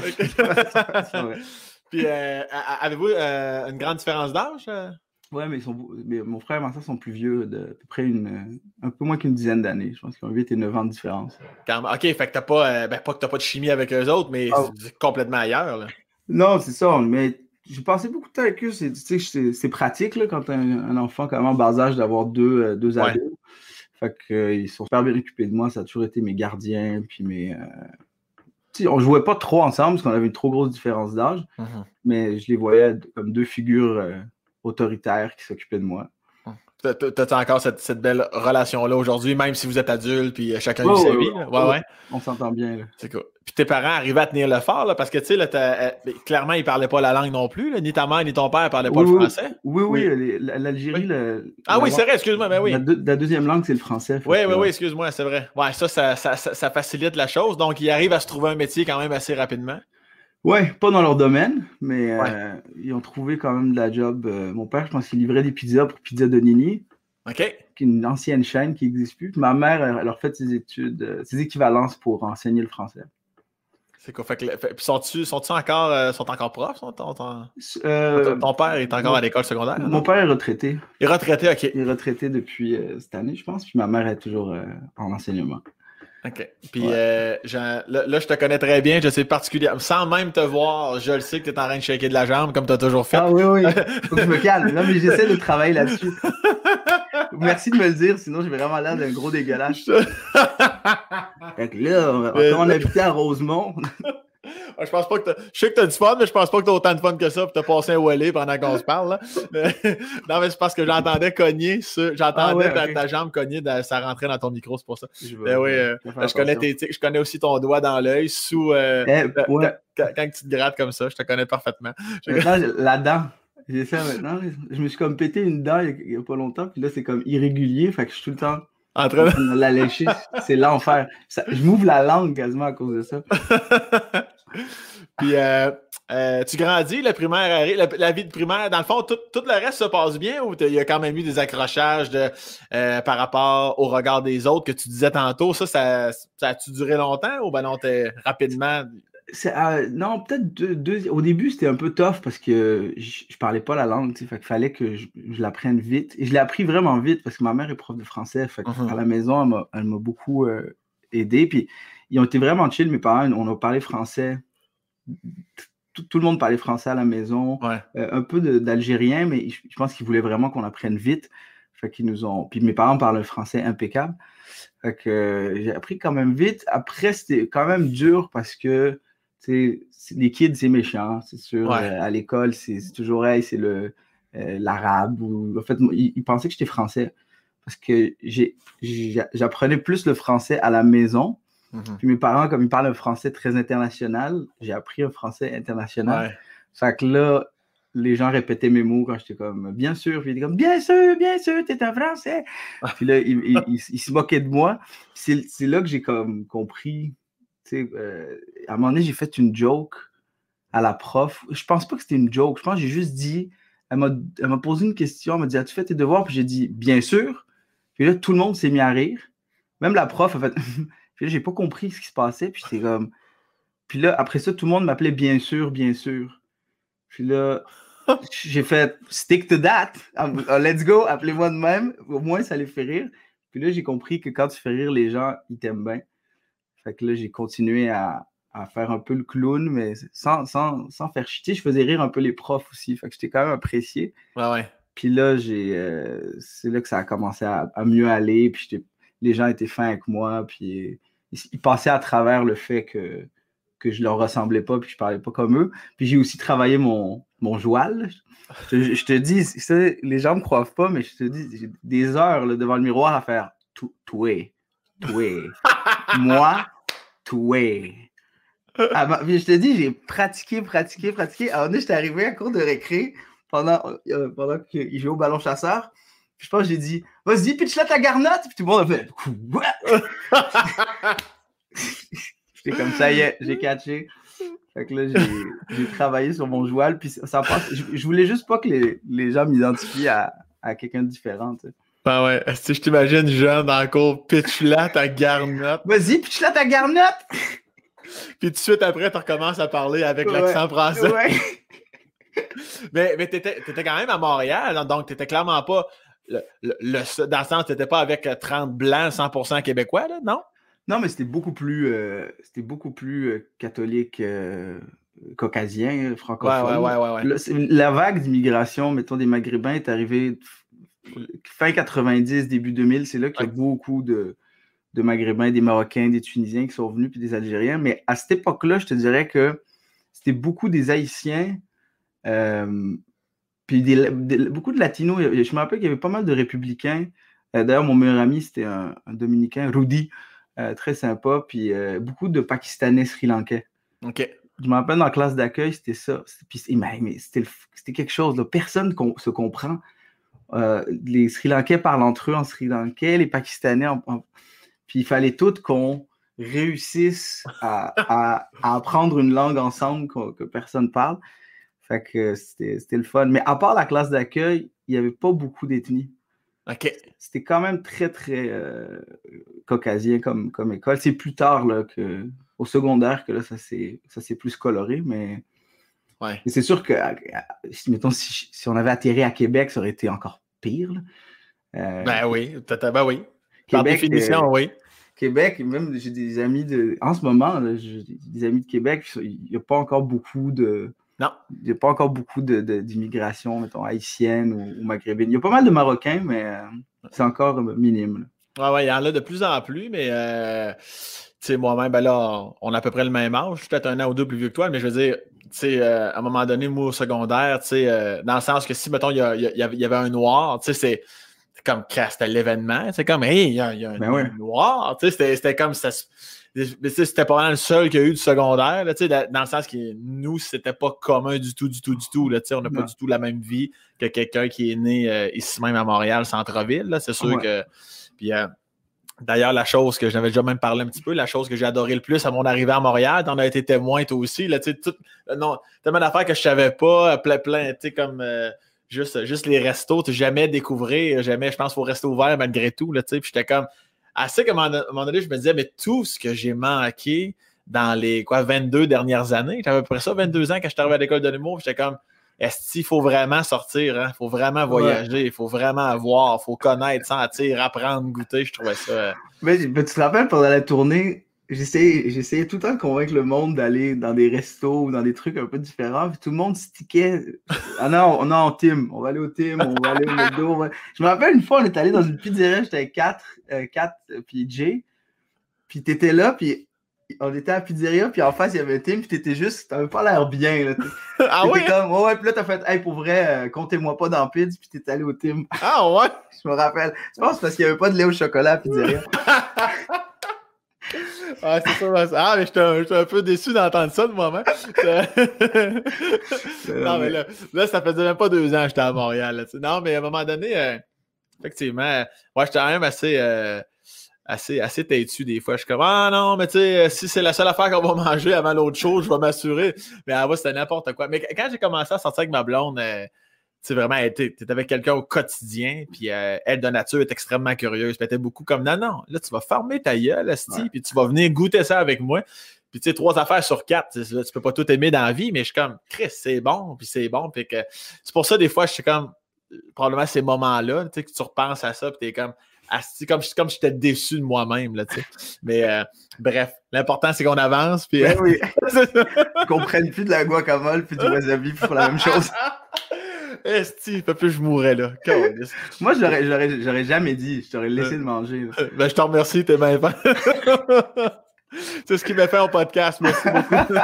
Puis, euh, avez-vous une grande différence d'âge? Ouais, mais, ils sont, mais mon frère et ma soeur sont plus vieux, de à peu près une, un peu moins qu'une dizaine d'années. Je pense qu'ils ont 8 et 9 ans de différence. Ok, fait que t'as pas, euh, ben, pas que t'as pas de chimie avec eux autres, mais Ah. c'est complètement ailleurs. Là. Non, c'est ça, mais j'ai passé beaucoup de temps avec eux. C'est, pratique là, quand un, un enfant quand même en bas âge d'avoir deux, euh, deux Ouais. ados. Fait que, euh, ils sont super bien occupés de moi. Ça a toujours été mes gardiens. Puis mes, euh, on jouait pas trop ensemble parce qu'on avait une trop grosse différence d'âge, mais je les voyais comme deux figures autoritaires qui s'occupaient de moi. T'as- t'as- encore cette, cette belle relation-là aujourd'hui, même si vous êtes adulte, puis chacun vit sa vie. ouais. Ouais. On s'entend bien. Là. C'est cool. Puis tes parents arrivaient à tenir le fort, là, parce que, tu sais, euh, clairement, ils parlaient pas la langue non plus. là. Ni ta mère, ni ton père parlaient pas Oui, le oui. français. Oui, oui, Oui. l'Algérie. Oui. Ah la oui, c'est vrai, excuse-moi, ben oui. La, deux- la deuxième langue, c'est le français. Oui, oui, oui, excuse-moi, c'est vrai. Ouais, ça ça, ça, ça, ça facilite la chose. Donc, ils arrivent à se trouver un métier quand même assez rapidement. Ouais, pas dans leur domaine, mais Ouais. euh, ils ont trouvé quand même de la job. Euh, mon père, je pense qu'il livrait des pizzas pour Pizza de Nini, OK? qui est une ancienne chaîne qui n'existe plus. Puis ma mère, elle, a fait ses études, ses équivalences pour enseigner le français. C'est. Fait que, fait- puis sont-tu sont encore, euh, sont encore profs? Sont, ton, ton- Euh, ton- père est encore mon- à l'école secondaire? mon non? père est retraité. Il est retraité, OK. Il est retraité depuis euh, cette année, je pense. Puis ma mère est toujours euh, en enseignement. OK. Puis Ouais. là, là, je te connais très bien. Je sais particulièrement. Sans même te voir, je le sais que tu es en train de shaker de la jambe comme tu as toujours fait. Ah oui, oui. Faut que je me calme. Non, mais j'essaie de travailler là-dessus. Merci de me le dire, sinon j'ai vraiment l'air d'un gros dégueulasse. Fait que là, on, Mais- quand on habitait à Rosemont, Je pense pas que t'as- Je sais que tu as du fun, mais je pense pas que tu as autant de fun que ça pour te passer un wallet pendant qu'on se parle. là. Non, mais c'est parce que j'entendais cogner sur- J'entendais Ah ouais, ta, jambe cogner, ça rentrait dans ton micro, c'est pour ça. je, oui, euh, je connais tes tics, je connais aussi ton doigt dans l'œil sous. euh, Eh, quand, ouais. quand- quand tu te grattes comme ça, je te connais parfaitement. Je- Maintenant, j'ai- la dent. J'ai ça maintenant. Je me suis comme pété une dent il y a, pas longtemps, puis là, c'est comme irrégulier, fait que je suis tout le temps En train de- la lécher. C'est l'enfer. Ça- Je m'ouvre la langue quasiment à cause de ça. Puis, euh, euh, tu grandis, le primaire arrive, la, la vie de primaire, dans le fond, tout, tout le reste se passe bien ou il y a quand même eu des accrochages de, euh, par rapport au regard des autres que tu disais tantôt? Ça, ça, ça a-tu duré longtemps ou ben non, t'es rapidement. Euh, non, peut-être deux, deux- Au début, c'était un peu tough parce que je, je parlais pas la langue, fait qu'il fallait que je, je l'apprenne vite. Et je l'ai appris vraiment vite parce que ma mère est prof de français. Fait que Mhm. à la maison, elle m'a, beaucoup euh, aidé. Puis ils ont été vraiment chill, mes parents. On a parlé français. Tout, tout le monde parlait français à la maison. Ouais. Euh, un peu d'algérien, mais je, je pense qu'ils voulaient vraiment qu'on apprenne vite. Fait qu'ils nous ont. Puis mes parents parlent français impeccable. Fait que euh, j'ai appris quand même vite. Après, c'était quand même dur parce que les kids, c'est méchant, c'est sûr. Ouais. Euh, à l'école, c'est toujours, hey, c'est le euh, l'arabe. Ou... En fait, ils, ils pensaient que j'étais français parce que j'apprenais plus le français à la maison. Mhm. Puis mes parents, comme ils parlent un français très international, j'ai appris un français international. Ouais. Fait que là, les gens répétaient mes mots quand j'étais comme bien sûr, puis ils étaient comme bien sûr, bien sûr, t'es un français. puis là, ils, ils- ils- ils se moquaient de moi. C'est c'est là que j'ai comme compris. Euh, à un moment donné, j'ai fait une joke à la prof. Je pense pas que c'était une joke. Je pense que j'ai juste dit. Elle m'a posé une question. Elle m'a dit As-tu fait tes devoirs? Puis j'ai dit Bien sûr. Puis là, tout le monde s'est mis à rire. Même la prof a fait. puis là, j'ai pas compris ce qui se passait. Puis c'est comme. Puis là, après ça, tout le monde m'appelait bien sûr, bien sûr. Puis là, j'ai fait stick to that. Um, uh, Let's go, appelez-moi de même. Au moins, ça les fait rire. Puis là, j'ai compris que quand tu fais rire les gens, ils t'aiment bien. Fait que là, j'ai continué à, à faire un peu le clown, mais sans, sans, sans faire chier. Je faisais rire un peu les profs aussi. Fait que j'étais quand même apprécié. Ouais, ouais. Puis là, j'ai, euh, c'est là que ça a commencé à, à mieux aller. Puis les gens étaient fins avec moi. Puis ils, ils passaient à travers le fait que, que je leur ressemblais pas. Puis je parlais pas comme eux. Puis j'ai aussi travaillé mon, mon joual. Je, je te dis, les gens me croient pas, mais je te dis, j'ai des heures là, devant le miroir à faire tout, toué. Moi, toué. Ah, puis je te dis, j'ai pratiqué, pratiqué, pratiqué. Alors, là, j'étais arrivé à cours de récré pendant, euh, pendant qu'il jouait au ballon chasseur. Puis je pense que j'ai dit, vas-y, pitch là ta garnotte. Puis tout le monde a fait, quoi? J'étais comme ça, y est, j'ai catché. Fait que là, j'ai- travaillé sur mon joual. Puis ça passe. Je, voulais juste pas que les, les gens m'identifient à, à quelqu'un de différent. Ben ouais. Que je t'imagine jeune dans le cours, pitch là ta garnotte. Vas-y, pitch là ta garnotte. Puis tout de suite après, tu recommences à parler avec Ouais. l'accent français. Ouais. mais mais tu étais, quand même à Montréal, donc tu n'étais clairement pas. Le, le, dans le sens, tu n'étais pas avec 30 blancs 100% québécois, là, non? Non, mais c'était beaucoup plus, euh, c'était beaucoup plus euh, catholique euh, caucasien, francophone. Ouais, ouais, ouais, la vague d'immigration, mettons, des Maghrébins est arrivée fin 90, début 2000. C'est là qu'il y a beaucoup de, de Maghrébins, des Marocains, des Tunisiens qui sont venus, puis des Algériens. Mais à cette époque-là, je te dirais que c'était beaucoup des Haïtiens, puis beaucoup de Latinos. Je me rappelle qu'il y avait pas mal de républicains. D'ailleurs, mon meilleur ami, c'était un, un Dominicain, Rudy. Euh, très sympa. Puis euh, beaucoup de Pakistanais sri-lankais. OK. Je me rappelle dans la classe d'accueil, c'était ça. Puis, mais, c'était quelque chose. Là. Personne se comprend. Euh, les Sri Lankais parlent entre eux en Sri Lankais, les Pakistanais Puis il fallait tout qu'on réussisse à, apprendre une langue ensemble que personne parle. Fait que c'était le fun. Mais à part la classe d'accueil, il n'y avait pas beaucoup d'ethnies. OK. C'était quand même très, très euh, caucasien comme, comme école. C'est plus tard là, que, au secondaire que là, ça s'est plus coloré, mais. Ouais. c'est sûr que, mettons, si, si, on avait atterri à Québec, ça aurait été encore pire. Euh, ben oui, ben oui. Par définition, oui. Québec, même j'ai des amis de. En ce moment, j'ai des amis de Québec, il n'y a pas encore beaucoup de non. Il n'y a pas encore beaucoup d'immigration, mettons, haïtienne ou, maghrébine. Il y a pas mal de Marocains, mais euh, c'est encore minime. Oui, ouais, il y en a de plus en plus, mais euh, moi-même, ben là, on a à peu près le même âge. Je suis peut-être un an ou deux plus vieux que toi, mais je veux dire, euh, à un moment donné, moi, au secondaire, euh, dans le sens que si, mettons, il y, avait un noir, c'est comme, c'était l'événement. C'est comme, hey, il y, a, un, ben noir. C'était comme ça c'était pas le seul qu'il y a eu du secondaire, là, dans le sens que nous, c'était pas commun du tout, du tout, du tout. Là, on n'a pas du tout la même vie que quelqu'un qui est né euh, ici même à Montréal, centre-ville. C'est sûr que. Puis, D'ailleurs, la chose que j'avais déjà même parlé un petit peu, la chose que j'ai adoré le plus à mon arrivée à Montréal, t'en as été témoin toi aussi. Là, tout, euh, non, tellement d'affaires que je savais pas, plein, plein, tu sais, comme juste, juste les restos, tu jamais découvrir, jamais, je pense, faut rester ouvert malgré tout. Puis j'étais comme, assez qu'à un moment donné, je me disais, mais tout ce que j'ai manqué dans les quoi, 22 dernières années, j'avais à peu près ça, 22 ans quand je suis arrivé à l'école de l'humour, j'étais comme, est-ce qu'il faut vraiment sortir, il hein? faut vraiment voyager, il faut vraiment voir, il faut connaître, sentir, apprendre, goûter, je trouvais ça. Euh, mais, tu te rappelles pendant la tournée, j'essayais tout le temps de convaincre le monde d'aller dans des restos ou dans des trucs un peu différents. Puis tout le monde stickait. Ah non, on est en team. On va aller au team, on va aller au McDo. Je me rappelle une fois, on est allé dans une pizzeria, j'étais avec 4, euh, puis Jay. Puis t'étais là, puis on était à la pizzeria, puis en face, il y avait Tim, puis t'étais juste, t'avais pas l'air bien. Là, ah oui? Comme, ouais, puis là, t'as fait, hey, pour vrai, euh, comptez-moi pas dans Pizz, puis t'es allé au team. Ah ouais? Je me rappelle. Je pense parce qu'il y avait pas de lait au chocolat à la pizzeria. Ah, c'est ça. Ah, mais j'étais un, peu déçu d'entendre ça de moi-même. non, mais là, là, ça faisait même pas deux ans que j'étais à Montréal. non, mais à un moment donné, euh, effectivement, euh, ouais, j'étais quand même assez, euh, assez, assez têtu des fois. Je suis comme, ah non, mais tu sais, si c'est la seule affaire qu'on va manger avant l'autre chose, je vais m'assurer. Mais avant, c'était n'importe quoi. Mais quand j'ai commencé à sortir avec ma blonde, sais, vraiment, tu es avec quelqu'un au quotidien, puis euh, elle de nature est extrêmement curieuse. Puis était beaucoup comme non, non, là, tu vas fermer ta gueule, Asti, puis tu vas venir goûter ça avec moi. Puis tu sais, trois affaires sur quatre, tu peux pas tout aimer dans la vie, mais je suis comme, Chris, c'est bon, puis c'est bon. Puis que c'est pour ça, des fois, je suis comme, probablement ces moments-là, tu sais, que tu repenses à ça, puis t'es comme, Asti, comme, comme j'étais déçu de moi-même, là, tu sais. Mais euh, bref, l'important, c'est qu'on avance, puis. Ben oui. qu'on prenne plus de la guacamole, puis du wasabi pour la même chose. Esti, pas plus je mourrais là. Moi, j'aurais jamais dit. Je t'aurais laissé de manger. Ben, je t'en remercie, t'es bien C'est ce qui m'a fait en podcast. Merci beaucoup.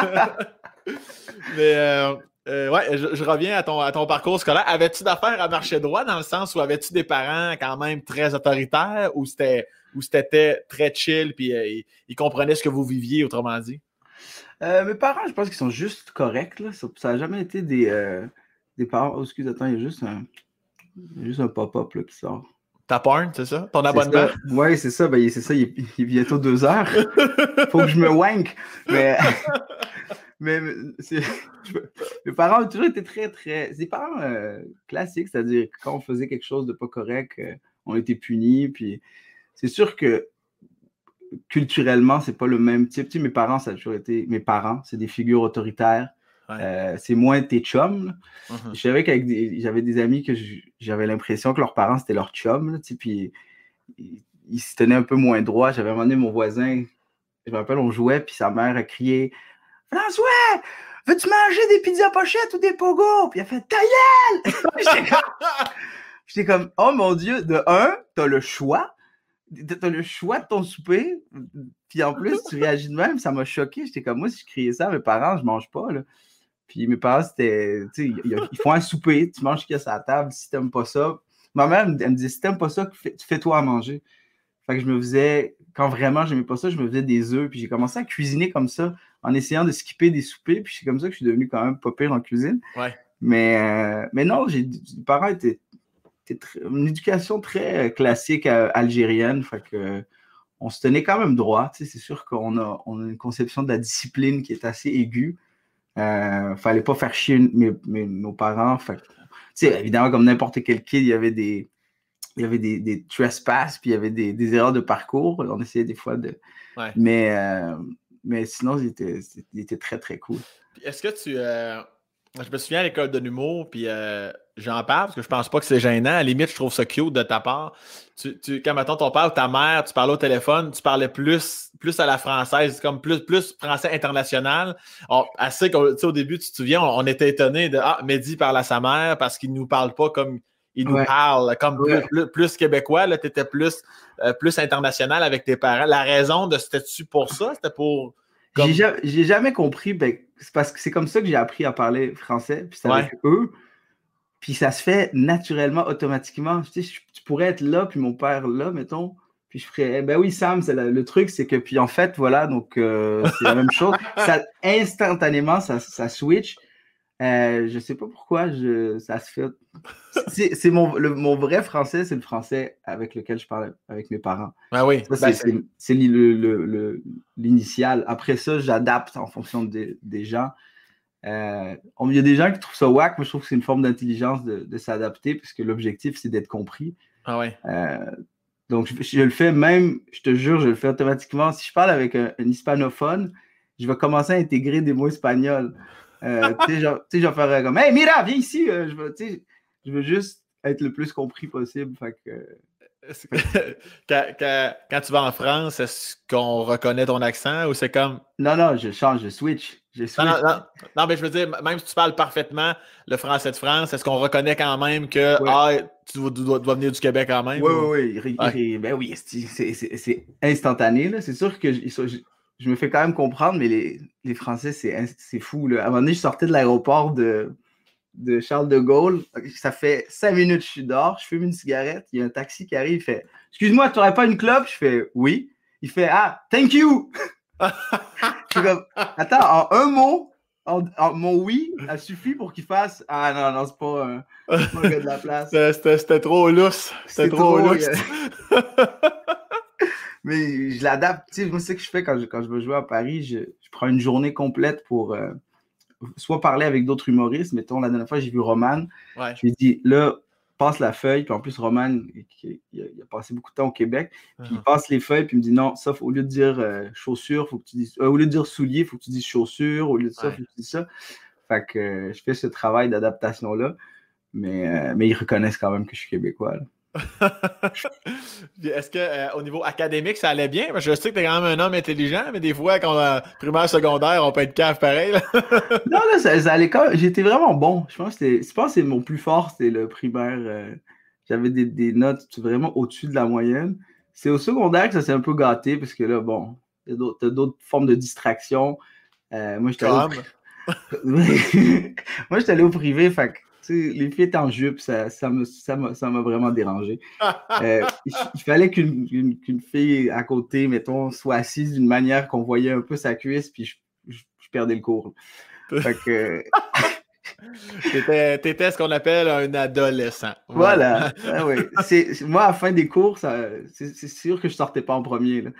Mais euh, euh, ouais, je, reviens à ton, à ton parcours scolaire. Avais-tu d'affaires à marcher droit dans le sens où avais-tu des parents quand même très autoritaires ou c'était ou c'était très chill puis euh, ils, comprenaient ce que vous viviez, autrement dit? mes parents, je pense qu'ils sont juste corrects. Là. Ça n'a jamais été des, des parents. Oh, excuse, attends, il y a juste un, juste un pop-up qui sort. Ta porn, c'est ça? Ton abonnement? Oui, c'est ça. Ben, c'est ça, il est, bientôt deux heures. Faut que je me wank. Mais, mais mes parents ont toujours été très, très. C'est des parents euh, classiques, c'est-à-dire quand on faisait quelque chose de pas correct, euh, on était punis. Puis c'est sûr que culturellement, c'est pas le même type. mes parents, ça a toujours été. Mes parents, c'est des figures autoritaires. Euh, c'est moins tes chums. Mhm. Je savais qu'avec des- j'avais des amis que j'avais l'impression que leurs parents c'était leurs chums, là, tu sais, puis ils, ils se tenaient un peu moins droit. J'avais demandé mon voisin, je me rappelle, on jouait, puis sa mère a crié François, veux-tu manger des pizzas pochettes ou des pogos? Puis il a fait Ta! J'étais comme- oh mon Dieu, de un, t'as le choix. T'as le choix de ton souper. Puis en plus, tu réagis de même. Ça m'a choqué. J'étais comme, moi, si je criais ça à mes parents, je mange pas. Là. Puis mes parents, c'était, tu sais, ils- font un souper. Tu manges ce qu'il y a la table. Si t'aimes pas ça. Ma mère, elle me disait, si t'aimes pas ça, fais- fais-toi à manger. Fait que je me faisais, quand vraiment j'aimais pas ça, je me faisais des œufs. Puis j'ai commencé à cuisiner comme ça, en essayant de skipper des soupers. Puis c'est comme ça que je suis devenu quand même pas pire en cuisine. Ouais. Mais, euh, mais non, j'ai, mes parents étaient très- une éducation très euh, classique euh, algérienne. Fait que, on se tenait quand même droit. tu sais, C'est sûr qu'on a, on a une conception de la discipline qui est assez aiguë. Euh, fallait pas faire chier mes- mes- nos parents. Fait que, tu sais, évidemment, comme n'importe quel kid, il y avait des, il y avait des, des trespasses, puis il y avait des, des erreurs de parcours. On essayait des fois de. Ouais. Mais, euh, mais sinon, il était, très, très cool. Est-ce que tu. euh, Je me souviens à l'école de l'humour, puis euh, j'en parle parce que je pense pas que c'est gênant. À la limite, je trouve ça cute de ta part. Tu, quand mettons ton père ou ta mère, tu parlais au téléphone, tu parlais plus, plus à la française, comme plus, plus français international. On, qu'au début, tu te souviens, on, on était étonné de Ah, Mehdi parle à sa mère parce qu'il nous parle pas comme il nous Ouais. parle, comme Ouais. plus, plus, plus québécois. Là, tu étais plus, euh, plus international avec tes parents. La raison de c'était-tu pour ça? C'était pour. Comme- J'ai ja- j'ai jamais compris, ben, c'est parce que c'est comme ça que j'ai appris à parler français, puis c'est avec eux. Puis ça se fait naturellement, automatiquement. Tu, sais, tu pourrais être là, puis mon père là, mettons. Puis je ferais, eh ben oui, Sam, c'est la- le truc, c'est que, puis en fait, voilà, donc euh, c'est la même chose. Ça, instantanément, ça, ça switch. Euh, je sais pas pourquoi je, ça se fait. C'est mon, le- mon vrai français, c'est le français avec lequel je parle avec mes parents. Ben oui. Ben, c'est- le- l'initial. Après ça, j'adapte en fonction des, des gens. Euh, Il y a des gens qui trouvent ça whack, mais je trouve que c'est une forme d'intelligence de, de s'adapter, puisque l'objectif, c'est d'être compris. ah ouais. Euh, donc, je, je le fais même, je te jure, je le fais automatiquement. Si je parle avec un, un hispanophone, je vais commencer à intégrer des mots espagnols. Euh, tu sais, je vais faire comme Hey, Mira, viens ici. euh, je, veux, je veux juste être le plus compris possible. Fait que, Est-ce que- quand, quand- quand tu vas en France, est-ce qu'on reconnaît ton accent ou c'est comme? non, non, je change, je switch. Je switch. Non, non, non, non, mais je veux dire, même si tu parles parfaitement le français de France, est-ce qu'on reconnaît quand même que Ouais. ah, tu dois, dois- dois venir du Québec quand même? Oui, ou- oui, oui. il- Ben oui, c'est- instantané. C'est sûr que je, je- je me fais quand même comprendre, mais les, les Français, c'est fou. Là. À un moment donné, je sortais de l'aéroport de, de Charles de Gaulle. Ça fait cinq minutes que je suis dehors. Je fume une cigarette. Il y a un taxi qui arrive. Il fait Excuse-moi, tu n'aurais pas une clope Je fais Oui. Il fait Ah, thank you Je comme Attends, en un mot, en, en- mon oui a suffi pour qu'il fasse Ah non, non, c'est pas, c'est pas un gars de la place. C'était- trop lousse. C'était trop, trop, lousse. Mais je l'adapte. Tu sais, moi, c'est ce que je fais quand je, quand je veux jouer à Paris. Je, je prends une journée complète pour euh, soit parler avec d'autres humoristes. Mettons, la dernière fois, j'ai vu Roman. Ouais. Je lui ai dit, là, passe la feuille. Puis en plus, Roman, il, a, passé beaucoup de temps au Québec. Puis il passe les feuilles. Puis il me dit, non, sauf au lieu de dire euh, chaussures, faut que tu dises. euh, au lieu de dire souliers, il faut que tu dises chaussures. Au lieu de ça, il Ouais. faut que tu dises ça. Fait que euh, je fais ce travail d'adaptation-là. Mais, euh, mais ils reconnaissent quand même que je suis québécois. là. Est-ce que euh, au niveau académique, ça allait bien? Parce que je sais que tu es quand même un homme intelligent, mais des fois, quand on a primaire, secondaire, on peut être cave pareil. là. Non, là, ça, ça allait quand même. J'étais vraiment bon. Je pense que, c'était- je pense que c'est mon plus fort, c'était le primaire. euh, J'avais des, des notes vraiment au-dessus de la moyenne. C'est au secondaire que ça s'est un peu gâté parce que là, bon, t'as d'autres formes de distraction. Euh, moi, j'étais allé au moi, j'étais allé au privé, fait que, tu sais, les filles étaient en jupe, ça, ça me- ça m'a ça m'a vraiment dérangé. Euh, il, il fallait qu'une qu'une- qu'une fille à côté, mettons, soit assise d'une manière qu'on voyait un peu sa cuisse, puis je, je- je perdais le cours. Fait que, T'étais t'étais ce qu'on appelle un adolescent. voilà. Ah oui. C'est- moi, à la fin des cours, c'est sûr que je sortais pas en premier. Là.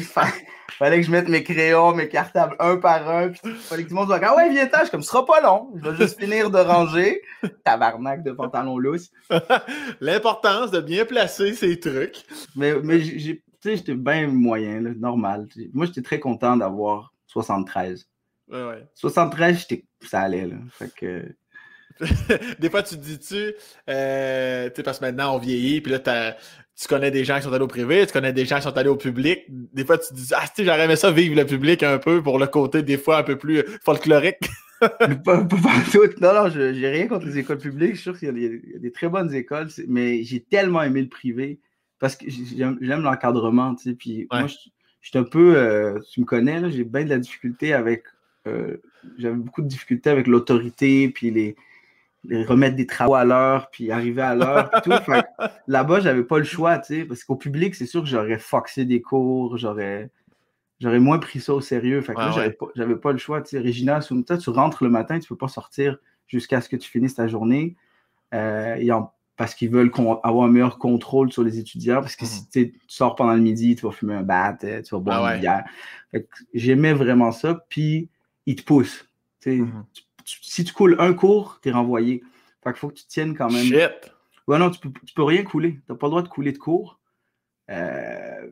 Fa- fallait que je mette mes crayons, mes cartables un par un, puis fallait que tout le monde soit Ah ouais, viens je comme, ce sera pas long, je vais juste finir de ranger. Tabarnak de pantalon lousse. L'importance de bien placer ces trucs. Mais, mais j'étais bien moyen, là, normal. Moi, j'étais très content d'avoir 73. Ouais, 73, ça allait. Là. Fait que... des fois, tu te dis-tu, euh, parce que maintenant on vieillit, puis là, tu connais des gens qui sont allés au privé, tu connais des gens qui sont allés au public. Des fois, tu te dis, ah, tu j'aurais aimé ça vivre le public un peu pour le côté des fois un peu plus folklorique. pas, pas, tout. Non, non, j'ai rien contre les écoles publiques. Je suis sûr qu'il y, a des très bonnes écoles, mais j'ai tellement aimé le privé parce que j'aime l'encadrement, tu sais. Puis moi, je, suis un peu, euh, tu me connais, j'ai bien de la difficulté avec, euh, j'avais beaucoup de difficultés avec l'autorité, puis les, remettre des travaux à l'heure, puis arriver à l'heure, tout. Là-bas, j'avais pas le choix, tu sais, parce qu'au public, c'est sûr que j'aurais foxé des cours, j'aurais j'aurais moins pris ça au sérieux. Fait que j'avais pas, le choix. Tu sais, Regina, tu rentres le matin, tu peux pas sortir jusqu'à ce que tu finisses ta journée. Euh, parce qu'ils veulent avoir un meilleur contrôle sur les étudiants. Parce que si mhm. tu sors pendant le midi, tu vas fumer un bat, tu vas boire une bière. J'aimais vraiment ça. Puis, ils te poussent. Mhm. si tu coules un cours, tu es renvoyé. Fait qu'il faut que tu tiennes quand même. Shit! Ouais, non, tu peux, peux rien couler. Tu n'as pas le droit de couler de cours. Euh,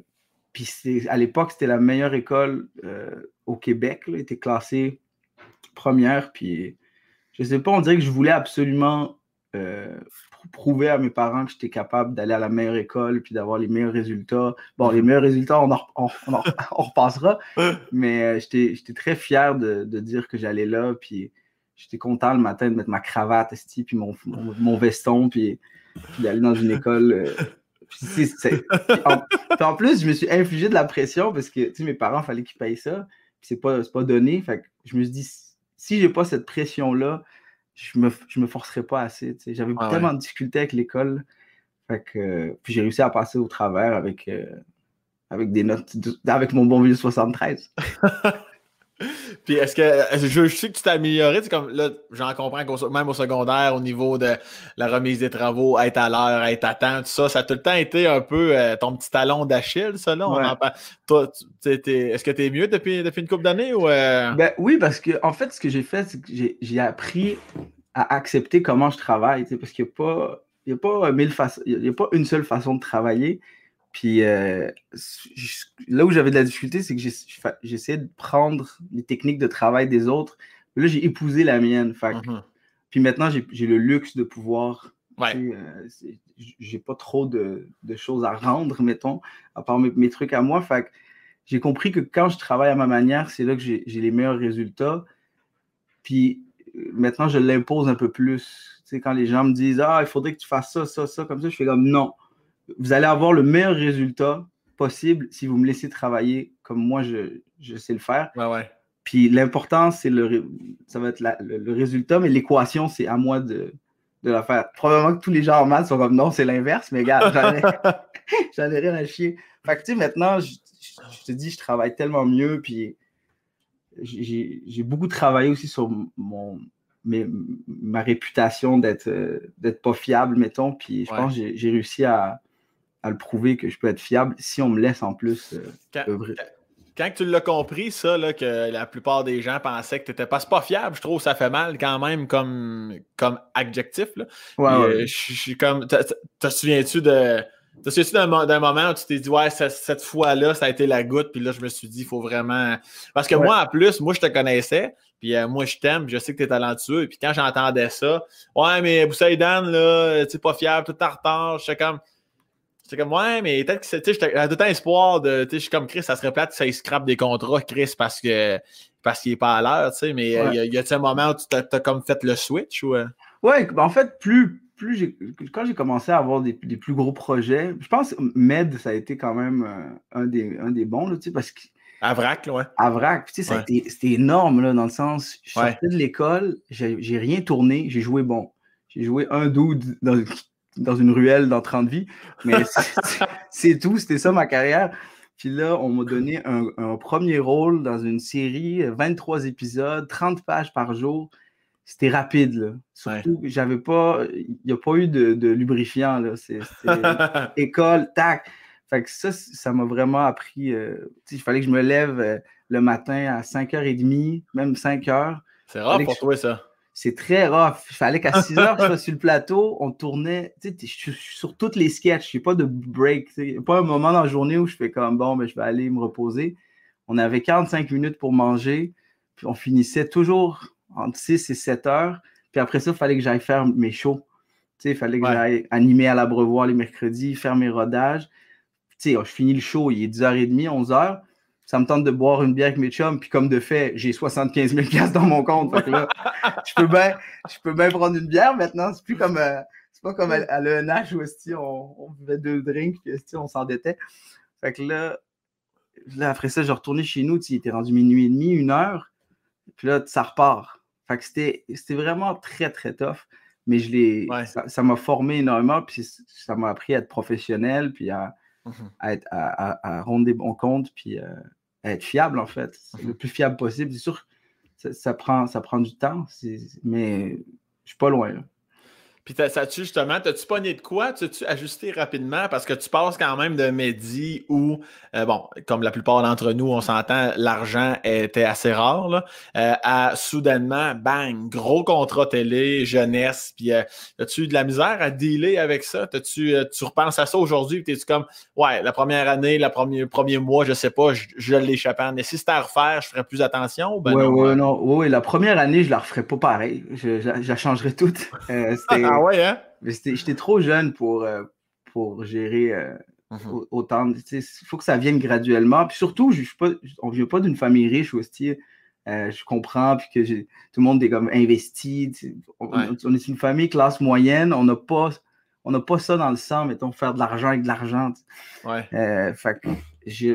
puis à l'époque, c'était la meilleure école euh, au Québec. Elle était classée première. Puis je sais pas, on dirait que je voulais absolument euh, prouver à mes parents que j'étais capable d'aller à la meilleure école puis d'avoir les meilleurs résultats. Bon, les meilleurs résultats, on en, on, repassera. Mais euh, j'étais très fier de, dire que j'allais là. Puis j'étais content le matin de mettre ma cravate, puis mon, mon, veston, puis, puis d'aller dans une école en, plus, je me suis infligé de la pression parce que mes parents, il fallait qu'ils payent ça. c'est pas, pas donné. Fait je me suis dit, si j'ai pas cette pression-là, je me, je me forcerai pas assez. J'avais ah tellement de difficultés avec l'école. Fait puis j'ai réussi à passer au travers avec, euh, avec des notes, avec mon bon vieux 73. Puis est-ce que je, sais que tu t'es amélioré, comme là, j'en comprends même au secondaire, au niveau de la remise des travaux, être à l'heure, être à temps, tout ça, ça a tout le temps été un peu euh, ton petit talon d'Achille, ça là. Toi, est-ce que tu es mieux depuis, depuis une couple d'années ou euh? ben, oui, parce que en fait, ce que j'ai fait, c'est que j'ai appris à accepter comment je travaille, parce qu'il n'y a pas. Il a, pas mille il a pas une seule façon de travailler. Puis euh, là où j'avais de la difficulté, c'est que j'essayais de prendre les techniques de travail des autres. là, j'ai épousé la mienne. Mm-hmm. Puis maintenant, j'ai le luxe de pouvoir. Euh, j'ai pas trop de, choses à rendre, mettons, à part mes, trucs à moi. Fait j'ai compris que quand je travaille à ma manière, c'est là que j'ai les meilleurs résultats. Puis euh, maintenant, je l'impose un peu plus. Tu quand les gens me disent Ah, il faudrait que tu fasses ça, ça, ça, comme ça, je fais comme non vous allez avoir le meilleur résultat possible si vous me laissez travailler comme moi je, sais le faire. Puis l'important, c'est le, ça va être le, résultat, mais l'équation, c'est à moi de, de la faire. Probablement que tous les gens en maths sont comme non, c'est l'inverse, mais regarde, j'en ai, rien à chier. Fait que tu sais, maintenant, je, te dis, je travaille tellement mieux, puis j'ai beaucoup travaillé aussi sur mon, ma réputation d'être d'être pas fiable, mettons, puis je pense que j'ai réussi à, à le prouver que je peux être fiable si on me laisse en plus euh, quand, quand, tu l'as compris, ça, là, que la plupart des gens pensaient que tu n'étais pas, pas fiable, je trouve que ça fait mal quand même comme, comme adjectif. Là. Ouais, euh, je suis comme. Te souviens-tu de. Te souviens-tu d'un moment où tu t'es dit, ouais, cette, fois-là, ça a été la goutte, puis là, je me suis dit, il faut vraiment. Parce que moi, en plus, moi, je te connaissais, puis euh, moi, je t'aime, je sais que tu es talentueux, puis quand j'entendais ça, ouais, mais Boussaïdan, là, tu pas fiable, tout en retard, je comme. C'est comme, ouais, mais peut-être que tu sais, tout espoir de, tu sais, je suis comme Chris, ça serait plate, ça il scrape des contrats, Chris, parce que parce qu'il est pas à l'heure, tu sais, mais il y a, il un moment où tu as, comme fait le switch ou. Euh? Ouais, ben, en fait, plus, plus j'ai, quand j'ai commencé à avoir des, des, plus gros projets, je pense que Med, ça a été quand même euh, un, des, un des bons, tu sais, parce que. À Vrac, ouais. À Vrac, tu sais, c'était énorme, là, dans le sens, je sortais de l'école, j'ai rien tourné, j'ai joué bon. J'ai joué un dude dans, dans une ruelle dans 30 vies. Mais c'est tout, c'était ça ma carrière. Puis là, on m'a donné un, premier rôle dans une série, 23 épisodes, 30 pages par jour. C'était rapide, là. Surtout, j'avais pas, il n'y a pas eu de, lubrifiant, là. C'était école, tac. Fait que ça, ça m'a vraiment appris. Euh, il fallait que je me lève euh, le matin à 5h30, même 5h. C'est rare pour toi, ça c'est très rough. Il fallait qu'à 6 heures, je sois sur le plateau, on tournait. Tu sais, je suis sur toutes les sketchs, je n'ai pas de break. Il n'y a pas un moment dans la journée où je fais comme bon, mais ben, je vais aller me reposer. On avait 45 minutes pour manger. Puis on finissait toujours entre 6 et 7 heures. Puis après ça, il fallait que j'aille faire mes shows. Il fallait que j'aille animer à l'abreuvoir les mercredis, faire mes rodages. sais, je finis le show, il est 10h30, 11h. Ça me tente de boire une bière avec mes chums, puis comme de fait, j'ai 75 000 dans mon compte. je peux bien prendre une bière maintenant. C'est plus comme euh, c'est pas comme à, l'ENH où on, on buvait deux drinks, puis on s'endettait. Fait que là, là, après ça, je retournais chez nous, il était rendu minuit et demi, une heure. Puis là, ça repart. Fait que c'était vraiment très, très tough. Mais je l'ai. Ça m'a formé énormément, puis ça m'a appris à être professionnel, puis à, être, à, rendre des bons comptes, puis euh, à être fiable, en fait. Mmh le plus fiable possible. C'est sûr ça, ça, prend, ça prend du temps, mais je suis pas loin. Là. Puis ça tu justement, t'as-tu pogné de quoi? T'as-tu ajusté rapidement? Parce que tu passes quand même de Mehdi où, euh, bon, comme la plupart d'entre nous, on s'entend, l'argent était assez rare, là, euh, à soudainement, bang, gros contrat télé, jeunesse. Puis euh, as-tu eu de la misère à dealer avec ça? T'as-tu, tu repenses à ça aujourd'hui? Puis t'es-tu comme, ouais, la première année, le premier, premier mois, je sais pas, je, je l'échappe. Mais si c'était à refaire, je ferais plus attention? Ben ouais, non, ouais, la première année, je la referais pas pareil. Je, je, la changerais toute. ah ouais, hein? J'étais trop jeune pour, euh, pour gérer euh, mhm. autant. Il faut que ça vienne graduellement. Puis surtout, je, pas, on ne vient pas d'une famille riche aussi. Euh, je comprends, puis que tout le monde est comme investi. On, est une famille classe moyenne, on n'a pas, on pas ça dans le sang, mettons, faire de l'argent avec de l'argent. Ouais.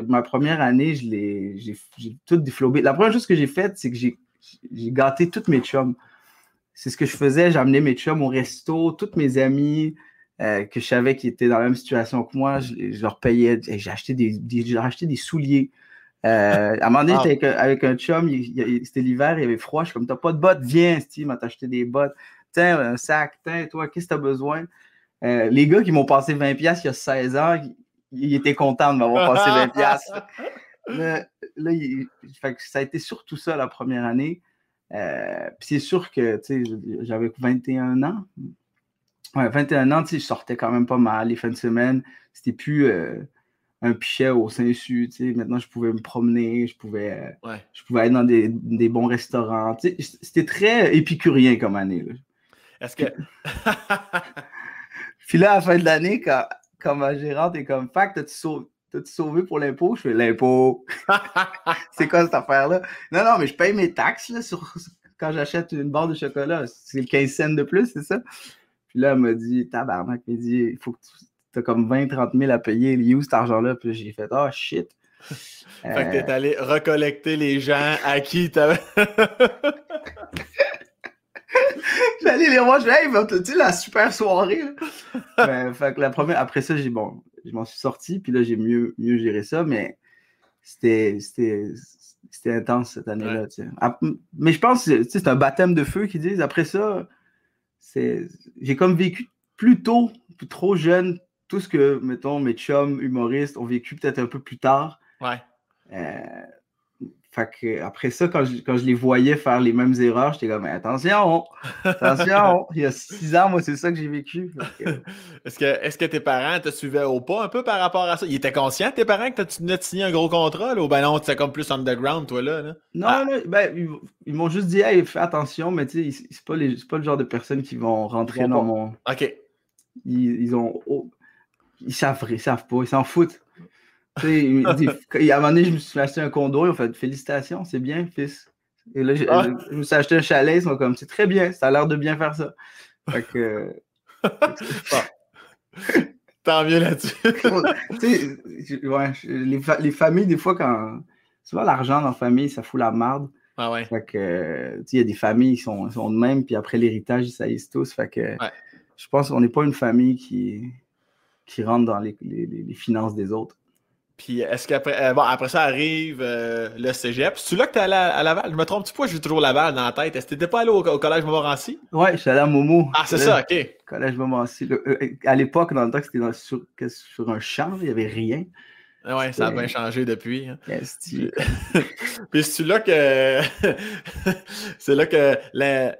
ma première année, j'ai tout déflobé. La première chose que j'ai faite, c'est que j'ai gâté toutes mes chums c'est ce que je faisais. J'amenais mes chums au resto, toutes mes amis euh, que je savais qui étaient dans la même situation que moi, je, leur payais. J'ai acheté des, acheté des souliers. Euh, à un moment donné, j'étais avec, un chum, c'était l'hiver, il y avait froid. Je suis comme, t'as pas de bottes, viens, Steve, m'a acheté des bottes. Tiens, un sac, tiens, toi, qu'est-ce que t'as besoin? Euh, les gars qui m'ont passé 20$ il y a 16 ans, ils, étaient contents de m'avoir passé 20$. là, là ça a été surtout ça la première année. Euh, c'est sûr que j'avais 21 ans. Ouais, 21 ans, je sortais quand même pas mal les fins de semaine. C'était plus euh, un pichet au Saint-Su. Maintenant, je pouvais me promener, je pouvais, euh, je pouvais aller dans des, des bons restaurants. C'était très épicurien comme année. Est-ce que. Puis là, à la fin de l'année, quand, quand ma gérante est comme Fac, t'as-tu sauvé, T'as-tu sauvé pour l'impôt? Je fais l'impôt. c'est quoi cette affaire-là? Non, non, mais je paye mes taxes là, sur... quand j'achète une barre de chocolat. C'est 15 cents de plus, c'est ça? Puis là, elle m'a dit, tabarnak, elle m'a dit, il faut que tu as comme 20-30 000 à payer. Il où cet argent-là? Puis j'ai fait, oh shit. fait que t'es euh. allé recollecter les gens à qui t'avais. J'allais les voir, je hey, tu sais, la super soirée? ben, fait que la première, après ça, j'ai bon, je m'en suis sorti, puis là, j'ai mieux, mieux géré ça, mais c'était intense cette année-là. Mais je pense que c'est un baptême de feu qu'ils disent. Après ça, j'ai comme vécu plus tôt, trop jeune, tout ce que, mettons, mes chums humoristes ont vécu peut-être un peu plus tard. Ouais. Euh, fait que après ça, quand je, quand je, les voyais faire les mêmes erreurs, j'étais comme attention, attention, il y a six ans, moi, c'est ça que j'ai vécu. est-ce, que, est-ce que tes parents te suivaient au pas un peu par rapport à ça? Ils étaient conscients, tes parents, que tu venais de signer un gros contrat, là, ou ben non, tu comme plus underground, toi, là? Non, ah. ben, ils, m'ont juste dit, hey, fais attention, mais tu sais, c'est pas, pas le genre de personnes qui vont rentrer dans mon. OK. Ils, ils ont. ils savent, ils savent pas, ils s'en foutent il, à un moment donné, je me suis acheté un condo, ils ont fait Félicitations, c'est bien, fils. Et là, ah. je, me suis acheté un chalet, ils sont comme C'est très bien, ça a l'air de bien faire ça. Fait que. Tant mieux là-dessus. ouais, les, les, familles, des fois, quand. Tu vois, l'argent dans la famille, ça fout la merde. Ah ouais. Fait que, il y a des familles qui sont, sont de même, puis après l'héritage, ils saillissent tous. Fait que, je pense qu'on n'est pas une famille qui, qui rentre dans les, les, les finances des autres. Puis est-ce qu'après euh, bon, après ça arrive euh, le cégep. C'est là que tu es allé à, Laval? Je me trompe-tu pas? J'ai toujours Laval dans la tête. Est-ce que tu n'étais pas allé au, collège Montmorency? Ouais, je suis allé à Momo. Ah, c'est ça, OK. Collège Montmorency. Euh, à l'époque, dans le temps c'était sur, sur, un champ, il n'y avait rien. Ouais, ça a bien changé depuis. Hein. Esti. Puis c'est là que c'est là que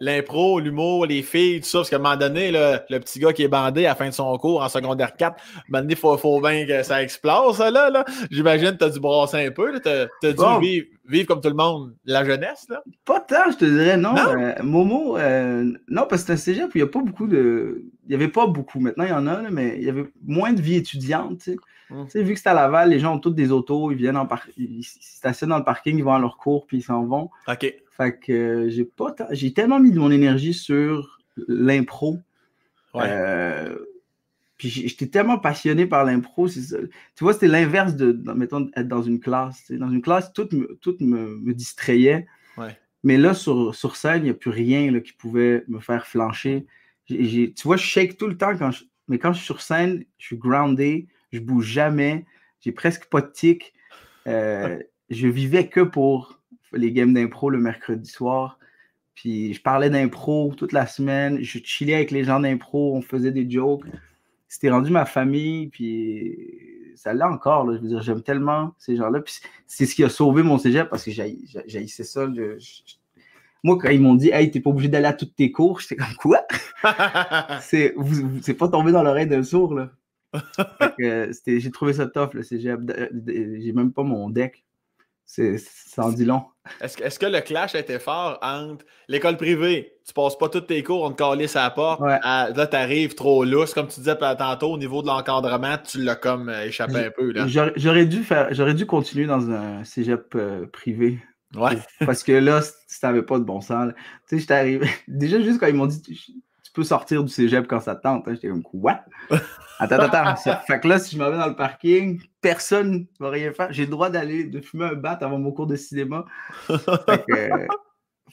l'impro, l'humour, les filles, tout ça, parce qu'à un moment donné, là, le petit gars qui est bandé à la fin de son cours en secondaire 4, à un moment donné, il faut, faut bien que ça explose, ça, là. là. J'imagine que tu as dû brasser un peu. T'as as dû Bon. vivre, vivre comme tout le monde la jeunesse, là. Pas tant, je te dirais, non. Non? Euh, Momo, euh, non, parce que c'est un cégep où il n'y a pas beaucoup de. Il n'y avait pas beaucoup. Maintenant, il y en a, là, mais il y avait moins de vie étudiante. Tu sais. Mm. Tu sais, vu que c'est à Laval, les gens ont toutes des autos, ils viennent en par... ils stationnent dans le parking, ils vont à leur cours, puis ils s'en vont. OK. Fait que euh, j'ai pas j'ai tellement mis de mon énergie sur l'impro. Ouais. Euh, puis j'étais tellement passionné par l'impro. Tu vois, c'était l'inverse de, dans- mettons, être dans une classe. Dans une classe, tout me, tout me, me distrayait. Ouais. Mais là, sur, sur scène, il n'y a plus rien là, qui pouvait me faire flancher. Tu vois, je shake tout le temps, quand je, mais quand je suis sur scène, je suis groundé, je bouge jamais, j'ai presque pas de tic. Euh, je vivais que pour les games d'impro le mercredi soir. Puis je parlais d'impro toute la semaine, je chillais avec les gens d'impro, on faisait des jokes. C'était rendu ma famille, puis ça l'est encore. là. Je veux dire, j'aime tellement ces gens-là. Puis c'est ce qui a sauvé mon cégep parce que j'haïssais ça. je- je- Moi, quand ils m'ont dit, hey, t'es pas obligé d'aller à toutes tes cours, j'étais comme quoi? C'est pas tombé dans l'oreille d'un sourd, là. Euh, J'ai trouvé ça tough, le d- J'ai même pas mon deck. C'est- Ça en dit long. Est-ce que, est-ce que le clash été fort entre l'école privée, tu passes pas tous tes cours, on te calisse à la porte, Ouais. à- là, t'arrives trop lousse, comme tu disais tantôt, au niveau de l'encadrement, tu l'as comme euh, échappé un peu, là. J'aurais j'aurais dû faire, j'aurais dû continuer dans un cégep euh, privé. Ouais. Parce que là, ça n'avait pas de bon sens. là. Tu sais, j'étais arrivé. Déjà, juste quand ils m'ont dit peux sortir du cégep quand ça te tente, hein, j'étais comme quoi? Attends, attends, Fait que là, si je m'en vais dans le parking, personne ne va rien faire. J'ai le droit d'aller de fumer un bat avant mon cours de cinéma. Fait que, euh,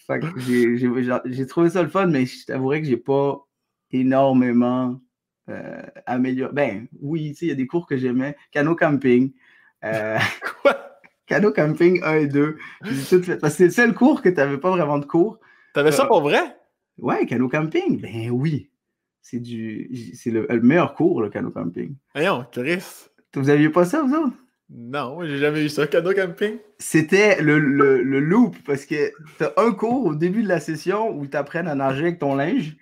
fait que j'ai- trouvé ça le fun, mais je t'avouerais que j'ai pas énormément euh, amélioré. Ben oui, il y a des cours que j'aimais. Cano camping. euh, Quoi? Cano camping 1 et 2. J'ai tout fait. Parce que c'est le seul cours que tu n'avais pas vraiment de cours. T'avais ça pour vrai? Ouais, cano camping. Ben oui. C'est du c'est le, le meilleur cours, le cano camping. Voyons, Chris. Vous aviez pas ça, vous autres? Non, j'ai jamais eu ça. Cadeau camping? C'était le, le, le loop parce que tu as un cours au début de la session où tu apprends à nager avec ton linge.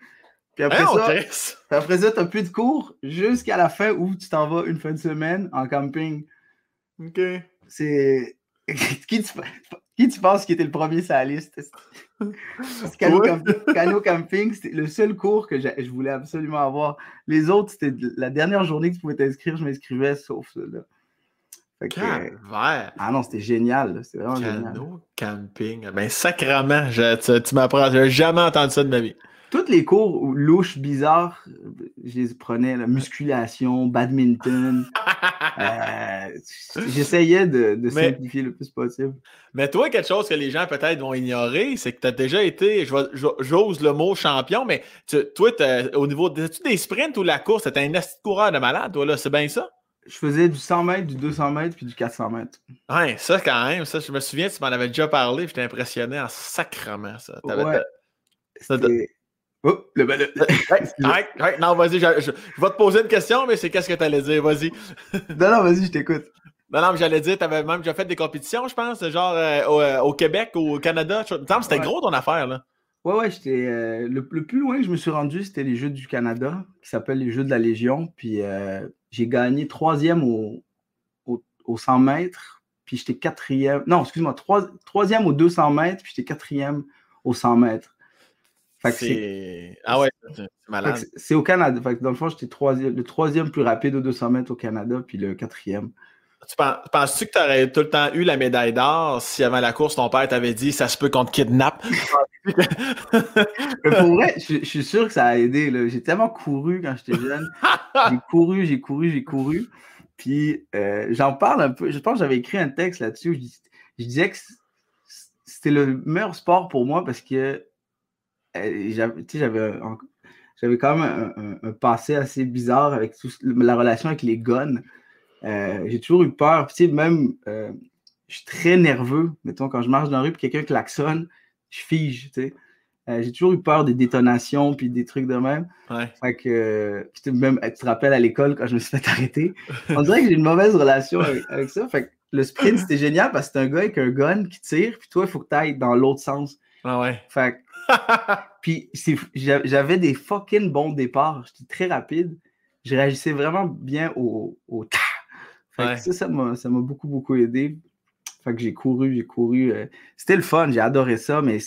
Puis après Voyons, ça, Chris. puis après ça, tu n'as plus de cours jusqu'à la fin où tu t'en vas une fin de semaine en camping. OK. C'est. qui, tu... qui tu penses qui était le premier sur la liste? Cano, Ouais. Cano Camping, c'était le seul cours que je voulais absolument avoir. Les autres, c'était la dernière journée que tu pouvais t'inscrire, je m'inscrivais, sauf ceux-là. Euh, ah non, c'était génial. C'était vraiment génial. Cano camping. Ben, sacrament, je- tu, tu m'apprends. J'ai jamais entendu ça de ma vie. Tous les cours louches, bizarres, euh, je les prenais. La musculation, badminton. euh, J'essayais de, de Mais- simplifier le plus possible. Mais toi, quelque chose que les gens peut-être vont ignorer, c'est que tu as déjà été, j'ose le mot champion, mais tu- toi, au niveau de, tu des sprints ou la course, t'es un coureur de malade, toi, là, c'est bien ça? Je faisais du 100 mètres, du 200 mètres, puis du 400 mètres. Ouais, ça quand même, ça, je me souviens, tu m'en avais déjà parlé, j'étais impressionné en sacrement, ça. T'avais- Ouais. Oh, le, le- ouais, non, vas-y, je, je- je vais te poser une question, mais c'est qu'est-ce que tu allais dire, vas-y. Non, non, vas-y, je t'écoute. Non, non, mais j'allais dire, tu avais même déjà fait des compétitions, je pense, genre euh, au, euh, au Québec, au Canada. Il me c'était Ouais. gros ton affaire, là. Ouais, ouais, j'étais. euh, le, le plus loin que je me suis rendu, c'était les Jeux du Canada, qui s'appellent les Jeux de la Légion. Puis euh, j'ai gagné troisième au, au, au 100 mètres, puis j'étais quatrième. Non, excuse-moi, trois- troisième au 200 mètres, puis j'étais quatrième au 100 mètres. C'est. Ah ouais, c'est malade. c'est- au Canada. Fait que dans le fond, j'étais troisième, le troisième plus rapide au 200 mètres au Canada, puis le quatrième. Tu pen- Penses-tu que tu aurais tout le temps eu la médaille d'or si avant la course, ton père t'avait dit ça se peut qu'on te kidnappe? Mais pour vrai, je, je suis sûr que ça a aidé. là. J'ai tellement couru quand j'étais jeune. J'ai couru, j'ai couru, j'ai couru. Puis euh, j'en parle un peu. Je pense que j'avais écrit un texte là-dessus. où Je, dis- je disais que c'était le meilleur sport pour moi parce que j'avais sais, j'avais j'avais quand même un, un- un passé assez bizarre avec tout, la relation avec les guns. Euh, j'ai toujours eu peur. Puis, tu sais, même, euh, je suis très nerveux. Mettons, quand je marche dans la rue et quelqu'un klaxonne, je fige. tu sais. Euh, j'ai toujours eu peur des détonations puis des trucs de même. Ouais. Fait que, même, tu te rappelles à l'école quand je me suis fait arrêter. On dirait que j'ai une mauvaise relation avec, ça. Fait que le sprint, c'était génial parce que c'est un gars avec un gun qui tire, puis toi, il faut que tu ailles dans l'autre sens. Ah ouais. Fait puis j'avais des fucking bons départs. J'étais très rapide. Je réagissais vraiment bien au, au fait que ça, ça m'a beaucoup, beaucoup aidé. Fait que j'ai couru, j'ai couru. Euh, c'était le fun, j'ai adoré ça, mais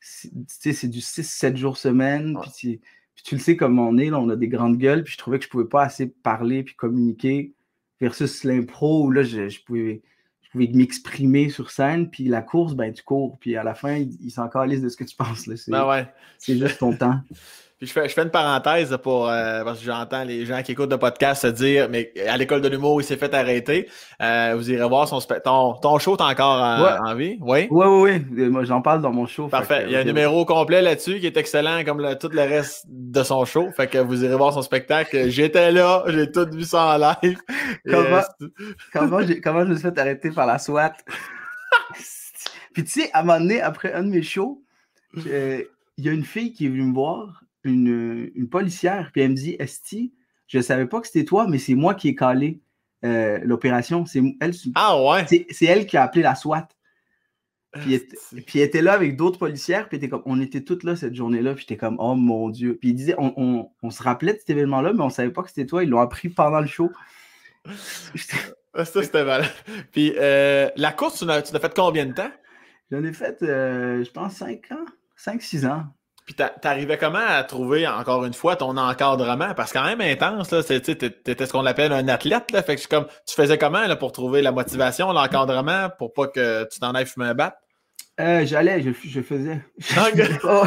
c'est du 6-7 jours semaine. Puis, tu, le sais comme on est, là, on a des grandes gueules, puis je trouvais que je pouvais pas assez parler puis communiquer versus l'impro où là, je, je pouvais m'exprimer sur scène. Puis la course, ben tu cours, puis à la fin, il, s'en calisse de ce que tu penses. C'est ben ouais. juste ton temps. Puis je fais, je fais une parenthèse pour euh, parce que j'entends les gens qui écoutent le podcast se dire mais à l'école de l'humour, il s'est fait arrêter. Euh, vous irez voir son ton, ton show, t'es encore en, vie? Oui? Oui, oui, oui. Moi, j'en parle dans mon show. Parfait. il y a un numéro complet là-dessus qui est excellent comme tout le reste de son show. Fait que vous irez voir son spectacle. J'étais là, j'ai tout vu ça en live. Comment, comment, comment je me suis fait arrêter par la SWAT? Puis tu sais, à un moment donné, après un de mes shows, il y a une fille qui est venue me voir une, policière, puis elle me dit Esti, je ne savais pas que c'était toi, mais c'est moi qui ai calé euh, l'opération. C'est elle, ah ouais? C'est elle qui a appelé la SWAT. Puis, elle était là avec d'autres policières, puis était comme, on était toutes là cette journée-là, puis j'étais comme, oh mon Dieu. Puis il disait, on, se rappelait de cet événement-là, mais on savait pas que c'était toi, ils l'ont appris pendant le show. ça, c'était mal. Puis euh, la course, tu l'as fait combien de temps? J'en ai fait, euh, je pense, 5 ans, 5-6 ans. Puis t'arrivais comment à trouver, encore une fois, ton encadrement? Parce que quand même intense, là, t'étais ce qu'on appelle un athlète, là. Fait que comme, tu faisais comment, là, pour trouver la motivation, l'encadrement, pour pas que tu t'en ailles fumer un bat? Euh, j'allais, je, je, faisais. Oh,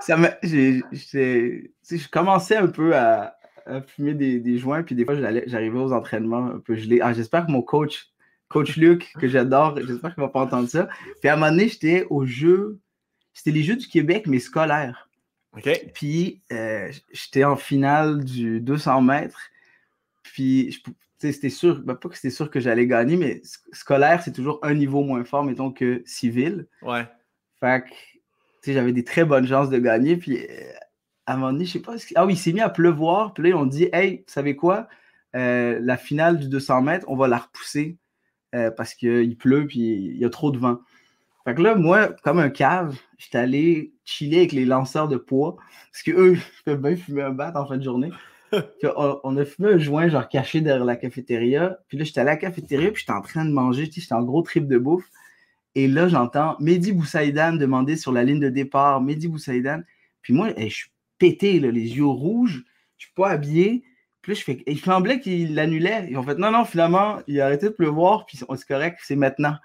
ça je commençais un peu à, fumer des, joints, puis des fois, j'arrivais aux entraînements un peu gelé. Ah, j'espère que mon coach, coach Luc, que j'adore, j'espère qu'il va pas entendre ça. Puis à un moment donné, j'étais au jeu c'était les Jeux du Québec, mais scolaires. Puis, euh, j'étais en finale du 200 mètres. Puis, c'était sûr, ben, pas que c'était sûr que j'allais gagner, mais scolaire, c'est toujours un niveau moins fort, mettons, que civil. Ouais. Fait que, j'avais des très bonnes chances de gagner. Puis, euh, à un moment donné, je sais pas. Ah oui, il s'est mis à pleuvoir. Puis là, ils ont dit, hey, vous savez quoi? Euh, la finale du 200 mètres, on va la repousser parce qu'il pleut, puis il y a trop de vent. Fait que là, moi, comme un cave, j'étais allé chiller avec les lanceurs de poids. Parce qu'eux, ils peuvent bien fumer un bat en fin de journée. on, a fumé un joint, genre caché derrière la cafétéria. Puis là, j'étais à la cafétéria, puis j'étais en train de manger. J'étais en gros trip de bouffe. Et là, j'entends Mehdi Boussaïdan demander sur la ligne de départ, Mehdi Boussaïdan. Puis moi, je suis pété, les yeux rouges. Je suis pas habillé. Puis là, je fais. il semblait qu'il l'annulait. Et en fait, non, non, finalement, il a arrêté de pleuvoir, puis c'est correct, c'est maintenant.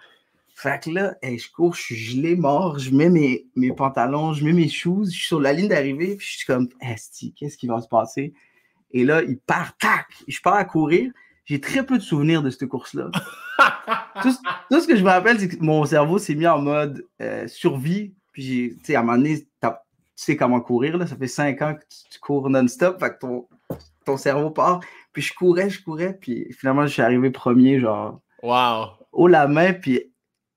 Fait que là, je cours, je suis gelé, mort, je mets mes, mes pantalons, je mets mes shoes, je suis sur la ligne d'arrivée, puis je suis comme, Esti, qu'est-ce qui va se passer? Et là, il part, tac, je pars à courir. J'ai très peu de souvenirs de cette course-là. tout, ce que je me rappelle, c'est que mon cerveau s'est mis en mode euh, survie. Puis, tu sais, à un moment donné, tu sais comment courir. Là. Ça fait cinq ans que tu, cours non-stop. Fait que ton, ton cerveau part. Puis, je courais, je courais. Puis, finalement, je suis arrivé premier, genre. Wow! Haut la main. Puis,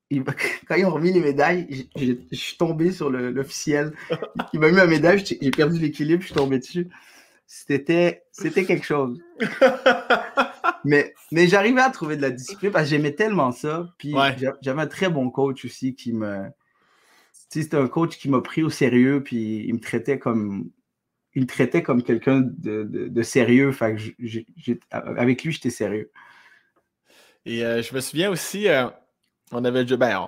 quand ils ont remis les médailles, je suis tombé sur l'officiel. Il m'a mis ma médaille, j'ai perdu l'équilibre, je suis tombé dessus. C'était quelque chose. mais mais j'arrivais à trouver de la discipline parce que j'aimais tellement ça. Puis j'avais un très bon coach aussi qui me. C'était un coach qui m'a pris au sérieux, puis il me traitait comme. Il me traitait comme quelqu'un de, de, sérieux. Fait que avec lui, j'étais sérieux. Et euh, je me souviens aussi. Euh, on avait déjà. Ben,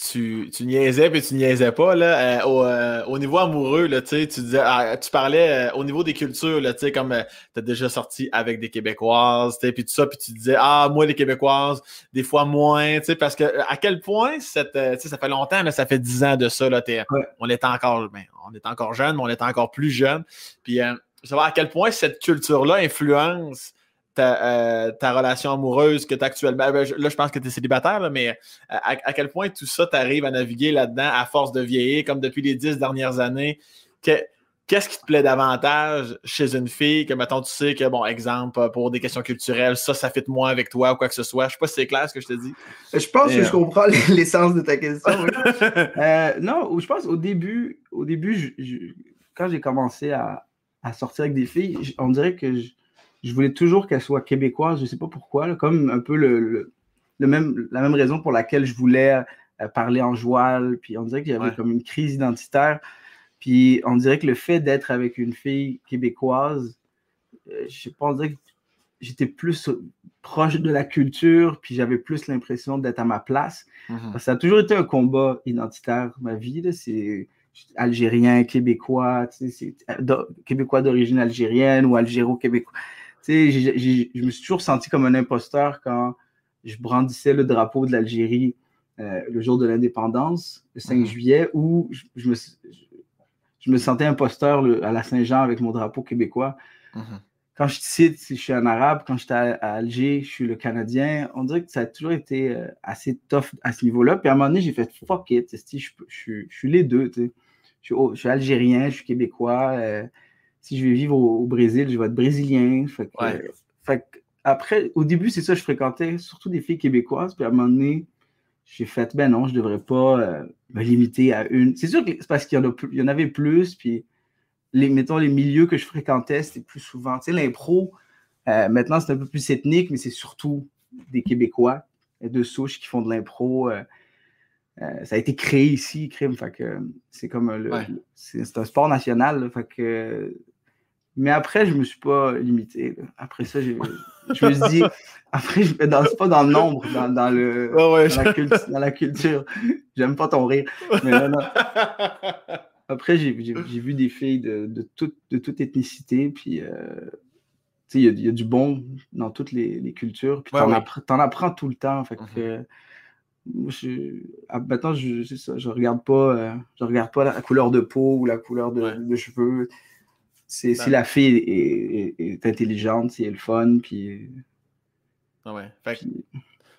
tu, tu niaisais puis tu niaisais pas là, euh, euh, au, niveau amoureux, là, tu disais, ah, tu parlais euh, au niveau des cultures, là, comme tu as déjà sorti avec des Québécoises, puis tout ça, puis tu disais Ah, moi les Québécoises, des fois moins, parce que à quel point cette, ça fait longtemps, là, ça fait dix ans de ça, là, on était encore ben, on est encore jeune, mais on était encore plus jeune. Puis savoir à quel point cette culture-là influence euh, ta, relation amoureuse que tu as actuellement. Ben, là, je pense que tu es célibataire, mais euh, à, quel point tout ça t'arrive à naviguer là-dedans à force de vieillir, comme depuis les dix dernières années? Que, qu'est-ce qui te plaît davantage chez une fille que, mettons, tu sais que, bon, exemple, pour des questions culturelles, ça, ça fait de moi avec toi ou quoi que ce soit? Je sais pas si c'est clair ce que je te dis. Je pense que je comprends l'essence de ta question. non, je pense au début, au début, quand j'ai commencé à, sortir avec des filles, on dirait que je, voulais toujours qu'elles soient québécoises. Je sais pas pourquoi, comme un peu le, même, la même raison pour laquelle je voulais euh, parler en joual. Puis on dirait qu'il y avait comme une crise identitaire. Puis on dirait que le fait d'être avec une fille québécoise, euh, je sais pas, on dirait que j'étais plus proche de la culture, puis j'avais plus l'impression d'être à ma place. Mm-hmm. Ça a toujours été un combat identitaire, ma vie. C'est algérien, québécois, euh, québécois d'origine algérienne ou algéro-québécois. Je me suis toujours senti comme un imposteur quand je brandissais le drapeau de l'Algérie euh, le jour de l'indépendance, le 5 mhm. juillet, où je, me, je, me, sentais imposteur à la Saint-Jean avec mon drapeau québécois. Mhm. Quand je cite, je suis un arabe, quand j'étais à, Alger, je suis le Canadien. On dirait que ça a toujours été euh, assez tough à ce niveau-là. Puis à un moment donné, j'ai fait fuck it, je, je, suis les deux. Je suis, je suis, algérien, je suis québécois. Euh, si je vais vivre au, Brésil, je vais être brésilien. après, au début, c'est ça, je fréquentais surtout des filles québécoises. Puis à un moment donné, j'ai fait, ben non, je ne devrais pas euh, me limiter à une. C'est sûr que c'est parce qu'il y, en y en avait plus, puis les, mettons, les milieux que je fréquentais, c'était plus souvent. Tu sais, l'impro, euh, maintenant, c'est un peu plus ethnique, mais c'est surtout des Québécois de souche qui font de l'impro. Euh, ça a été créé ici, crime. Fait que c'est comme le, c'est un sport national. fait que mais après, je ne me suis pas limité. Après ça, je, je me suis dit, après, je ne danse pas dans le nombre, dans, dans le, dans, la culture. J'aime pas ton rire. Mais Après, j'ai vu des filles de, de, toute, de toute ethnicité, puis euh, il y, y, a du bon dans toutes les, les cultures, puis tu en, apprends tout le temps. Fait que, mm-hmm. je, ah, maintenant, je, ça, je regarde pas, euh, je regarde pas la couleur de peau ou la couleur de, de cheveux. C'est si ben la fille est, intelligente, si elle est fun, puis. Ah ouais. Fait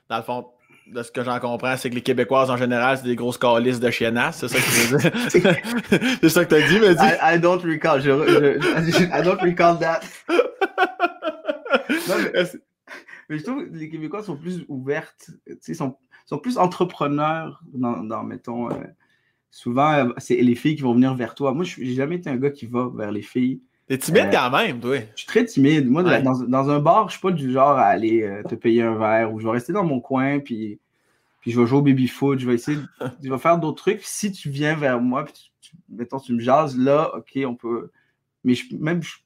dans le fond, de ce que j'en comprends, c'est que les Québécoises en général, c'est des grosses calices de chiennasse, c'est ça que tu veux dire? c'est ça que tu as dit, mais dis. I, don't recall. Je, I don't recall that. mais, je trouve que les Québécois sont plus ouvertes, sont, sont plus entrepreneurs dans, dans mettons, euh, souvent, euh, c'est les filles qui vont venir vers toi. Moi, je n'ai jamais été un gars qui va vers les filles. T'es timide euh, quand même, toi. Je suis très timide. Moi, dans, un bar, je suis pas du genre à aller euh, te payer un verre ou je vais rester dans mon coin puis, puis je vais jouer au baby-foot. Je vais essayer, je vais faire d'autres trucs. Si tu viens vers moi, puis tu, mettons, tu me jases, là, OK, on peut. Mais je, même, je,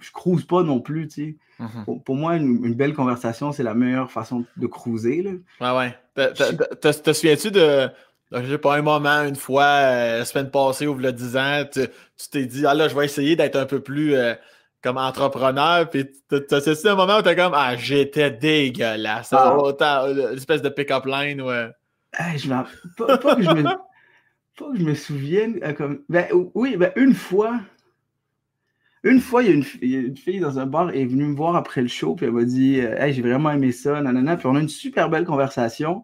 je, cruise pas non plus, tu sais. Mm-hmm. pour, moi, une, belle conversation, c'est la meilleure façon de cruiser. Là. Ouais, ouais. Te souviens-tu de j'ai pas un moment, une fois, euh, la semaine passée ou le 10 ans, tu t'es dit, ah là, je vais essayer d'être un peu plus euh, comme entrepreneur. Puis c'est un moment où t'es comme, ah, j'étais dégueulasse. Ah. Une espèce de pick-up line. Ouais. je pas, pas, que je me, pas que je me souvienne. Euh, comme... Ben, oui, ben, une fois. Une fois, il y, a une, fille dans un bar est venue me voir après le show, puis elle m'a dit Hey, j'ai vraiment aimé ça, nanana. Puis on a une super belle conversation.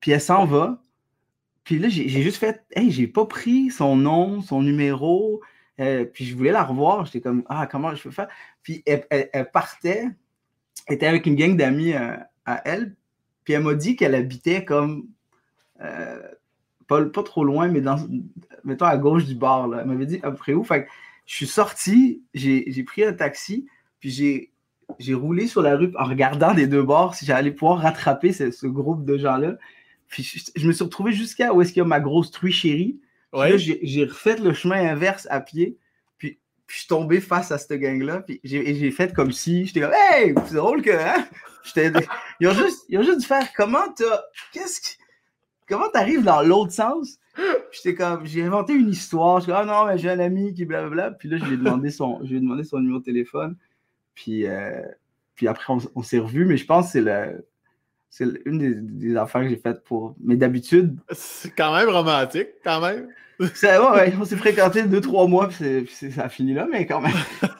Puis elle s'en va. Puis là, j'ai juste fait, hey, j'ai pas pris son nom, son numéro. Euh, puis je voulais la revoir. J'étais comme, ah, comment je peux faire? Puis elle, partait, elle était avec une gang d'amis euh, à elle. Puis elle m'a dit qu'elle habitait comme, euh, pas, pas, trop loin, mais dans, mettons à gauche du bar. Là. Elle m'avait dit après où? Fait que je suis sorti, j'ai pris un taxi, puis j'ai roulé sur la rue en regardant des deux bords si j'allais pouvoir rattraper ce groupe de gens-là. Puis je, me suis retrouvé jusqu'à où est-ce qu'il y a ma grosse truie chérie. Ouais. j'ai refait le chemin inverse à pied. Puis, je suis tombé face à cette gang-là. Puis j'ai fait comme si j'étais comme Hey, c'est drôle que. Hein? Ils, ont juste, ils ont juste dû faire comment t'as. Qu'est-ce que. Comment t'arrives dans l'autre sens? J'étais comme, j'ai inventé une histoire. Je suis comme, ah non, mais j'ai un ami qui blablabla. Puis là, je lui ai demandé son, je lui ai demandé son numéro de téléphone. Puis, euh, puis après, on, on s'est revus. Mais je pense que c'est le, c'est une des, affaires que j'ai faites pour. Mais d'habitude. C'est quand même romantique, quand même. Ouais, on s'est fréquenté deux, trois mois, puis, ça a fini là, mais quand même.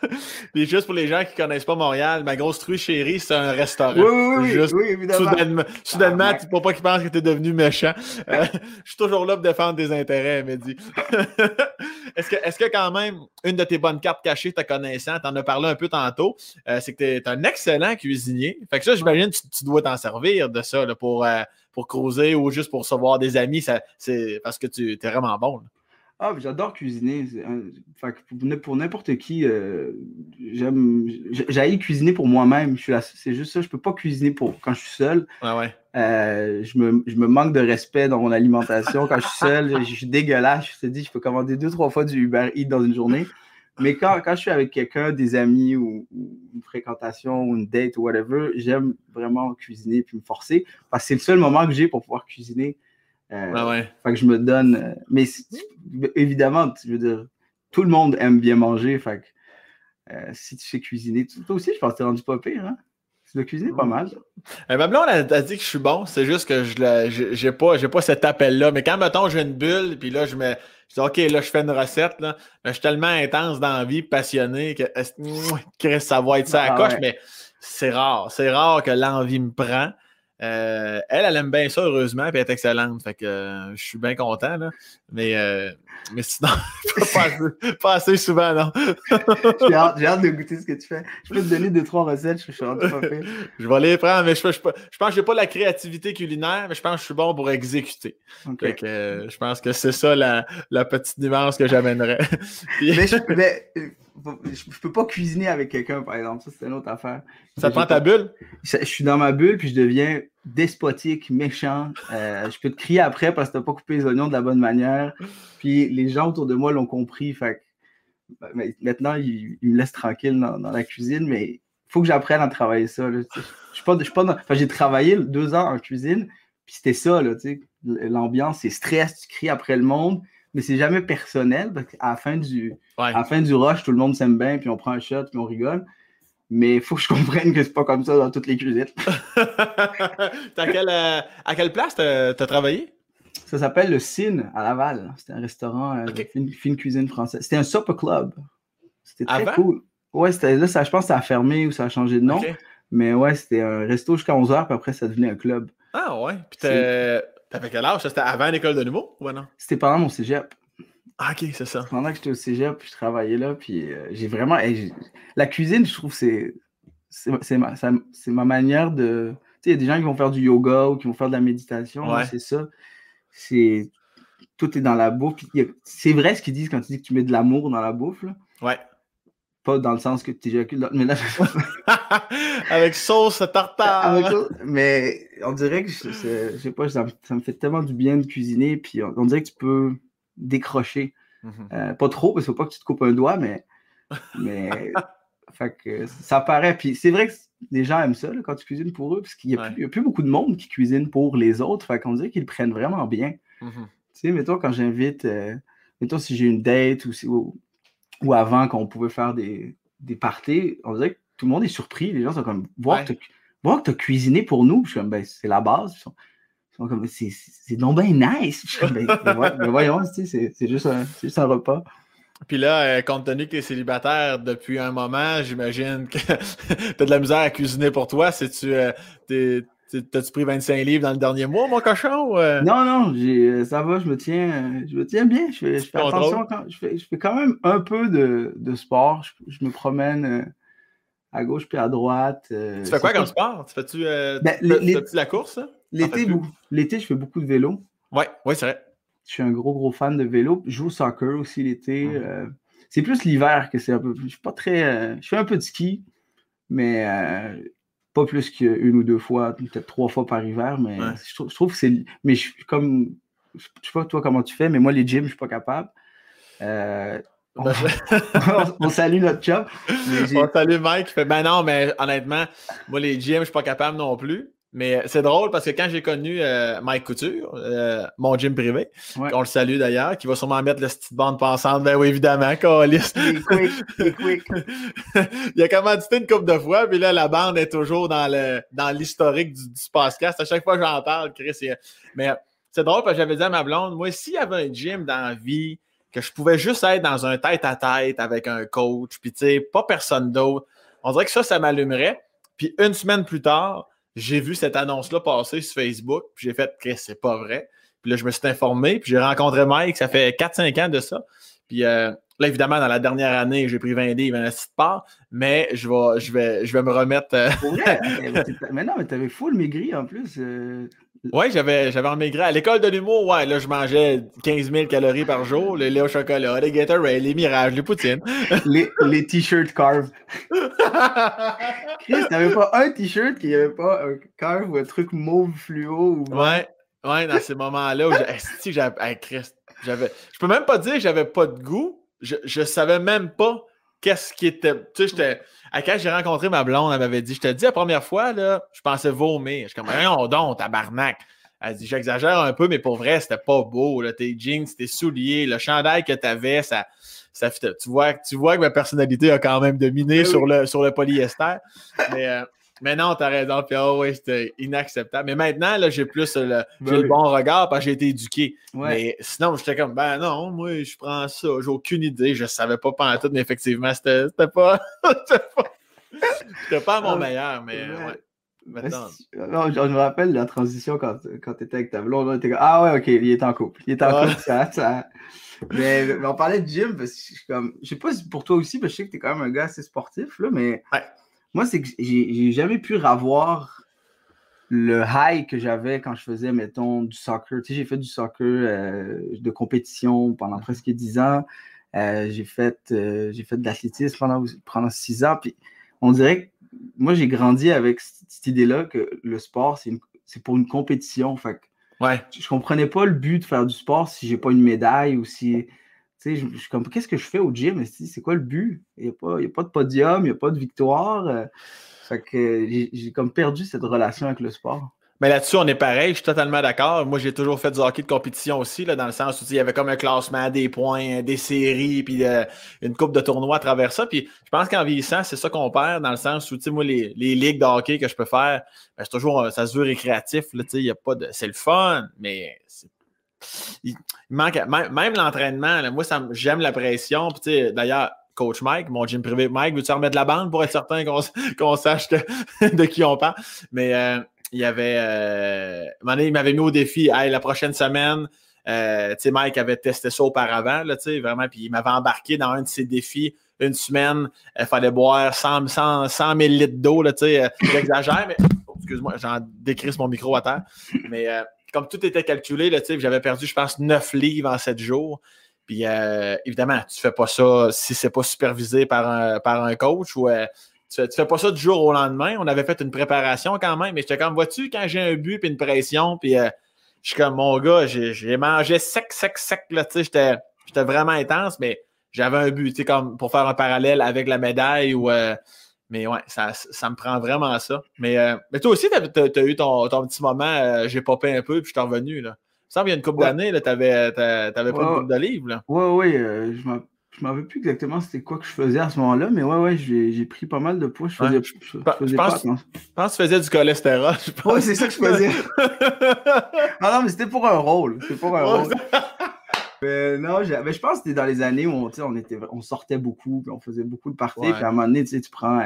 puis juste pour les gens qui connaissent pas Montréal, ma grosse truie chérie, c'est un restaurant. Oui, oui, oui, juste oui évidemment. Soudainement, soudainement ah, pour pas qu'ils pensent que tu es devenu méchant. Euh, je suis toujours là pour défendre des intérêts, Mehdi. est-ce que, est que quand même, une de tes bonnes cartes cachées, te connaissant, t'en as parlé un peu tantôt, euh, c'est que tu es un excellent cuisinier. Fait que ça, j'imagine que tu, dois t'en servir de ça pour, euh, pour creuser ou juste pour recevoir des amis. C'est parce que tu es vraiment bon. Ah, j'adore cuisiner. pour n'importe qui, euh, j'aime. J'ai cuisiner pour moi-même. C'est juste ça. Je peux pas cuisiner pour quand je suis seul. ouais. Euh, je, me, je, me, manque de respect dans mon alimentation. Quand je suis seul, je, suis dégueulasse. Je te dis, je peux commander deux, trois fois du Uber Eats dans une journée. Mais quand, quand je suis avec quelqu'un, des amis ou, une fréquentation ou une date ou whatever, j'aime vraiment cuisiner puis me forcer parce que c'est le seul moment que j'ai pour pouvoir cuisiner. Euh, ouais. Fait que je me donne. Euh, mais évidemment, je veux dire, tout le monde aime bien manger. Fait que euh, si tu sais cuisiner, toi aussi, je pense que tu es rendu pas pire. Hein? Tu dois cuisiner pas mal. Euh, ma blonde a, dit que je suis bon. C'est juste que je n'ai pas, pas cet appel-là. Mais quand, mettons, j'ai une bulle, puis là, je me. Je dis, OK, là, je fais une recette. Là. je suis tellement intense dans la vie, passionné, que, que ça va être ça à ah coche, mais c'est rare. C'est rare que l'envie me prend. Euh, elle, elle aime bien ça, heureusement, puis elle est excellente. Fait que euh, je suis bien content, là. Mais, euh, mais sinon, pas, assez, souvent, non. j'ai, hâte, de goûter ce que tu fais. Je peux te donner deux, trois recettes, je suis fait. Je vais les prendre, mais je, je, pense que j'ai pas la créativité culinaire, mais je pense que je suis bon pour exécuter. Fait que, je pense que c'est ça la, la petite nuance que j'amènerais. mais, je, mais je, peux pas cuisiner avec quelqu'un, par exemple. Ça, c'est une autre affaire. Ça te prend ta bulle? Je, suis dans ma bulle, puis je deviens despotique, méchant. Euh, je peux te crier après parce que t'as pas coupé les oignons de la bonne manière. Puis les gens autour de moi l'ont compris. Fait ben, maintenant, ils, me laissent tranquille dans, la cuisine, mais il faut que j'apprenne à travailler ça. Je suis pas, pas j'ai travaillé deux ans en cuisine, puis c'était ça, l'ambiance, c'est stress, tu cries après le monde mais c'est jamais personnel. Parce qu'à la fin du, à la fin du rush, tout le monde s'aime bien, puis on prend un shot, puis on rigole. Mais il faut que je comprenne que c'est pas comme ça dans toutes les cuisines. à, quelle, euh, à quelle place t'as as travaillé? Ça s'appelle le Cine à Laval. C'était un restaurant euh, de fine, cuisine française. C'était un supper club. C'était très cool. Ouais, là, ça, je pense que ça a fermé ou ça a changé de nom. Mais ouais, c'était un resto jusqu'à 11h, puis après, ça devenait un club. Ah ouais. Puis T'avais quel âge? C'était avant l'école de nouveau ou non? C'était pendant mon cégep. Ah, ok, c'est ça. Pendant que j'étais au cégep, puis je travaillais là, puis euh, j'ai vraiment. la cuisine, je trouve, c'est c'est ma, ma, manière de. Tu sais, il y a des gens qui vont faire du yoga ou qui vont faire de la méditation. C'est ça. C'est. Tout est dans la bouffe. C'est vrai ce qu'ils disent quand tu dis que tu mets de l'amour dans la bouffe. Là. Ouais. Pas dans le sens que tu éjacules. Mais là... Avec sauce tartare. Mais on dirait que je, sais pas, ça me, fait tellement du bien de cuisiner. Puis on, dirait que tu peux décrocher. Mm-hmm. Euh, pas trop, parce qu'il faut pas que tu te coupes un doigt, mais. mais fait que ça paraît. Puis c'est vrai que les gens aiment ça quand tu cuisines pour eux, parce qu'il n'y a, plus beaucoup de monde qui cuisine pour les autres. Fait qu'on dirait qu'ils le prennent vraiment bien. Mm-hmm. Tu sais, mettons, quand j'invite. Euh, mettons, si j'ai une date ou, si, ou avant, quand on pouvait faire des, des parties, on dirait que tout le monde est surpris. Les gens sont comme, voir que tu as cuisiné pour nous. Je suis comme, ben, c'est la base. Ils sont, comme, c'est donc bien nice. ben, ben voyons, c'est juste, un, juste un repas. Puis là, euh, compte tenu que tu es célibataire depuis un moment, j'imagine que tu as de la misère à cuisiner pour toi. Tu euh, T'as-tu pris 25 livres dans le dernier mois, mon cochon? Euh? Non, non, ça va, je me tiens, je me tiens bien. Je fais, attention quand, je, fais, je fais quand même un peu de, de sport. Je, me promène à gauche puis à droite. tu fais quoi comme sport? Tu fais-tu ben, la course? L'été, l'été, je fais beaucoup de vélo. Oui, ouais, c'est vrai. Je suis un gros, gros fan de vélo. Je joue au soccer aussi l'été. Mmh. c'est plus l'hiver que c'est un peu. Je suis pas très. je fais un peu de ski, mais pas plus qu'une ou deux fois, peut-être trois fois par hiver, mais je, trouve, que c'est. Mais je, comme. Je sais pas toi comment tu fais, mais moi, les gyms, je suis pas capable. Euh, ben, on, salue notre chum. On salue Mike fait Ben non, mais honnêtement, moi, les gyms, je suis pas capable non plus. Mais c'est drôle parce que quand j'ai connu euh, Mike Couture, euh, mon gym privé, on le salue d'ailleurs, qui va sûrement mettre le petite bande passante, ben oui, évidemment, Calis. Il a commandité une couple de fois, puis là, la bande est toujours dans le dans l'historique du, du podcast. À chaque fois que j'en parle, Chris, mais c'est drôle parce que j'avais dit à ma blonde, moi, s'il y avait un gym dans la vie, que je pouvais juste être dans un tête-à-tête avec un coach, puis tu sais, pas personne d'autre, on dirait que ça, ça m'allumerait. Puis une semaine plus tard, j'ai vu cette annonce-là passer sur Facebook, puis j'ai fait que c'est pas vrai. Puis là, je me suis informé, puis j'ai rencontré Mike, ça fait 4-5 ans de ça. Puis euh, là, évidemment, dans la dernière année, j'ai pris 20 livres, un de part, mais je vais, je vais, je vais me remettre. euh, mais non, mais t'avais full maigri en plus. euh, Ouais, j'avais, j'avais emmaigré. À l'école de l'humour, ouais, là, je mangeais 15 000 calories par jour, le lait au chocolat, les Gatorade, les Mirages, les poutines. les les t-shirts carve. Chris, t'avais pas un t-shirt qui avait pas un carve ou un truc mauve fluo ou. ouais, ouais, dans ces moments-là où esti, j'avais, hey, Christ, j'avais, je peux même pas dire que j'avais pas de goût. Je, je savais même pas qu'est-ce qui était, tu sais, j'étais, à quand j'ai rencontré ma blonde, elle m'avait dit, je te dis la première fois, là, je pensais vomir. Je suis comme, non, donc, tabarnak. Elle dit, j'exagère un peu, mais pour vrai, c'était pas beau, là, tes jeans, tes souliers, le chandail que t'avais, ça, ça fit- tu vois, tu vois que ma personnalité a quand même dominé Oui, sur le, sur le polyester. mais, euh, mais non, t'as raison. Puis, oh, ouais, c'était inacceptable. Mais maintenant, là, j'ai plus le, Ben le bon regard parce que j'ai été éduqué. Ouais. Mais sinon, j'étais comme, ben non, moi, je prends ça. J'ai aucune idée. Je savais pas pendant tout, mais effectivement, c'était pas. c'était pas, mon Ah, meilleur, mais ouais. ouais. Maintenant, Non, je, me rappelle la transition quand, quand tu étais avec ta blonde. t'es comme, ah ouais, ok, il est en couple. Il est en Ouais. couple, ça. ça... Mais, mais on parlait de gym parce que je suis comme. Je sais pas si pour toi aussi, parce que je sais que tu es quand même un gars assez sportif, là, mais Ouais. Moi, c'est que j'ai jamais pu avoir le high que j'avais quand je faisais, mettons, du soccer. Tu sais, j'ai fait du soccer euh, de compétition pendant presque 10 ans. Euh, j'ai fait, euh, fait de l'athlétisme pendant, pendant 6 ans. Puis on dirait que moi, j'ai grandi avec cette, idée-là que le sport, c'est pour une compétition. Fait que ouais. je comprenais pas le but de faire du sport si j'ai pas une médaille ou si. Je, comme, qu'est-ce que je fais au gym? C'est quoi le but? Il n'y a, pas- a pas de podium, il n'y a pas de victoire. euh, j'ai- comme perdu cette relation avec le sport. Mais là-dessus, on est pareil, je suis totalement d'accord. Moi, j'ai toujours fait du hockey de compétition aussi, là, dans le sens où il y avait comme un classement, des points, des séries, puis euh, une coupe de tournois à travers ça. Puis je pense qu'en vieillissant, c'est ça qu'on perd, dans le sens où, tu les, les ligues de hockey que je peux faire, ben, c'est toujours, euh, ça se veut récréatif, tu a pas de... C'est le fun, mais c'est- il, manque... Même, l'entraînement, moi, j'aime la pression, d'ailleurs, Coach Mike, mon gym privé, Mike, veux-tu remettre la bande pour être certain qu'on sache de qui on parle? Mais... euh, il y avait. Euh, il m'avait mis au défi. La prochaine semaine, euh, Mike avait testé ça auparavant, là, vraiment. Puis il m'avait embarqué dans un de ses défis. Une semaine, il fallait boire 100, 100, 100 000 litres d'eau, euh, J'exagère, mais. oh, excuse-moi, j'en décrisse mon micro à terre. Mais comme tout était calculé, j'avais perdu, je pense, 9 livres en 7 jours. Puis euh, évidemment, tu fais pas ça si c'est pas supervisé par un, par un coach ou. euh, tu fais, tu fais pas ça du jour au lendemain. On avait fait une préparation quand même, mais j'étais comme, vois-tu, quand j'ai un but puis une pression, puis euh, je suis comme, mon gars, j'ai mangé sec, sec, sec, j'étais vraiment intense, mais j'avais un but, tu sais, comme pour faire un parallèle avec la médaille ou. Mais ouais, ça, ça me prend vraiment ça. Mais, euh, mais toi aussi, tu as, eu ton, ton petit moment, euh, j'ai popé un peu, puis je suis revenu. Là. Ça me semble y a une couple Ouais. d'années, tu avais, pris Ouais, une couple de livres. Là. Ouais, ouais, euh, je m'en- je m'en rappelle plus exactement c'était quoi que je faisais à ce moment-là, mais ouais, ouais, j'ai pris pas mal de poids. Je faisais, Ouais, je, je je faisais pense- pas attention. Je pense que tu faisais du cholestérol. Ouais, c'est ça que je faisais. Non, non, mais c'était pour un rôle. C'était pour un rôle. Mais non, j'ai- mais je pense que c'était dans les années où on, on, était, on sortait beaucoup, puis on faisait beaucoup de parties. Ouais. Puis à un moment donné, tu, prends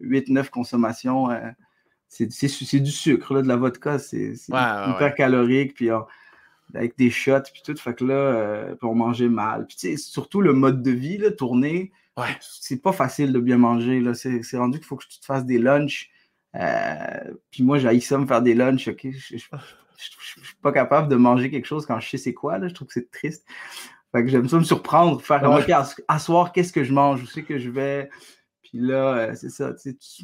8-9 consommations. euh, c'est du sucre, là, de la vodka. C'est c'est Ouais, ouais, hyper calorique. Puis on- avec des shots, puis tout. Fait que là, euh, puis on mangeait mal. Puis surtout le mode de vie, là, tourner, c'est pas facile de bien manger. C'est c'est rendu qu'il faut que tu te fasses des lunchs. Euh, puis moi, j'ai ça me faire des lunchs. ok? Je, je- je- je- je suis pas capable de manger quelque chose quand je sais c'est quoi. Là. Je trouve que c'est triste. Fait que j'aime ça me surprendre, faire comme. OK, soir, qu'est-ce que je mange? Où c'est que je vais? Puis là, euh, c'est ça.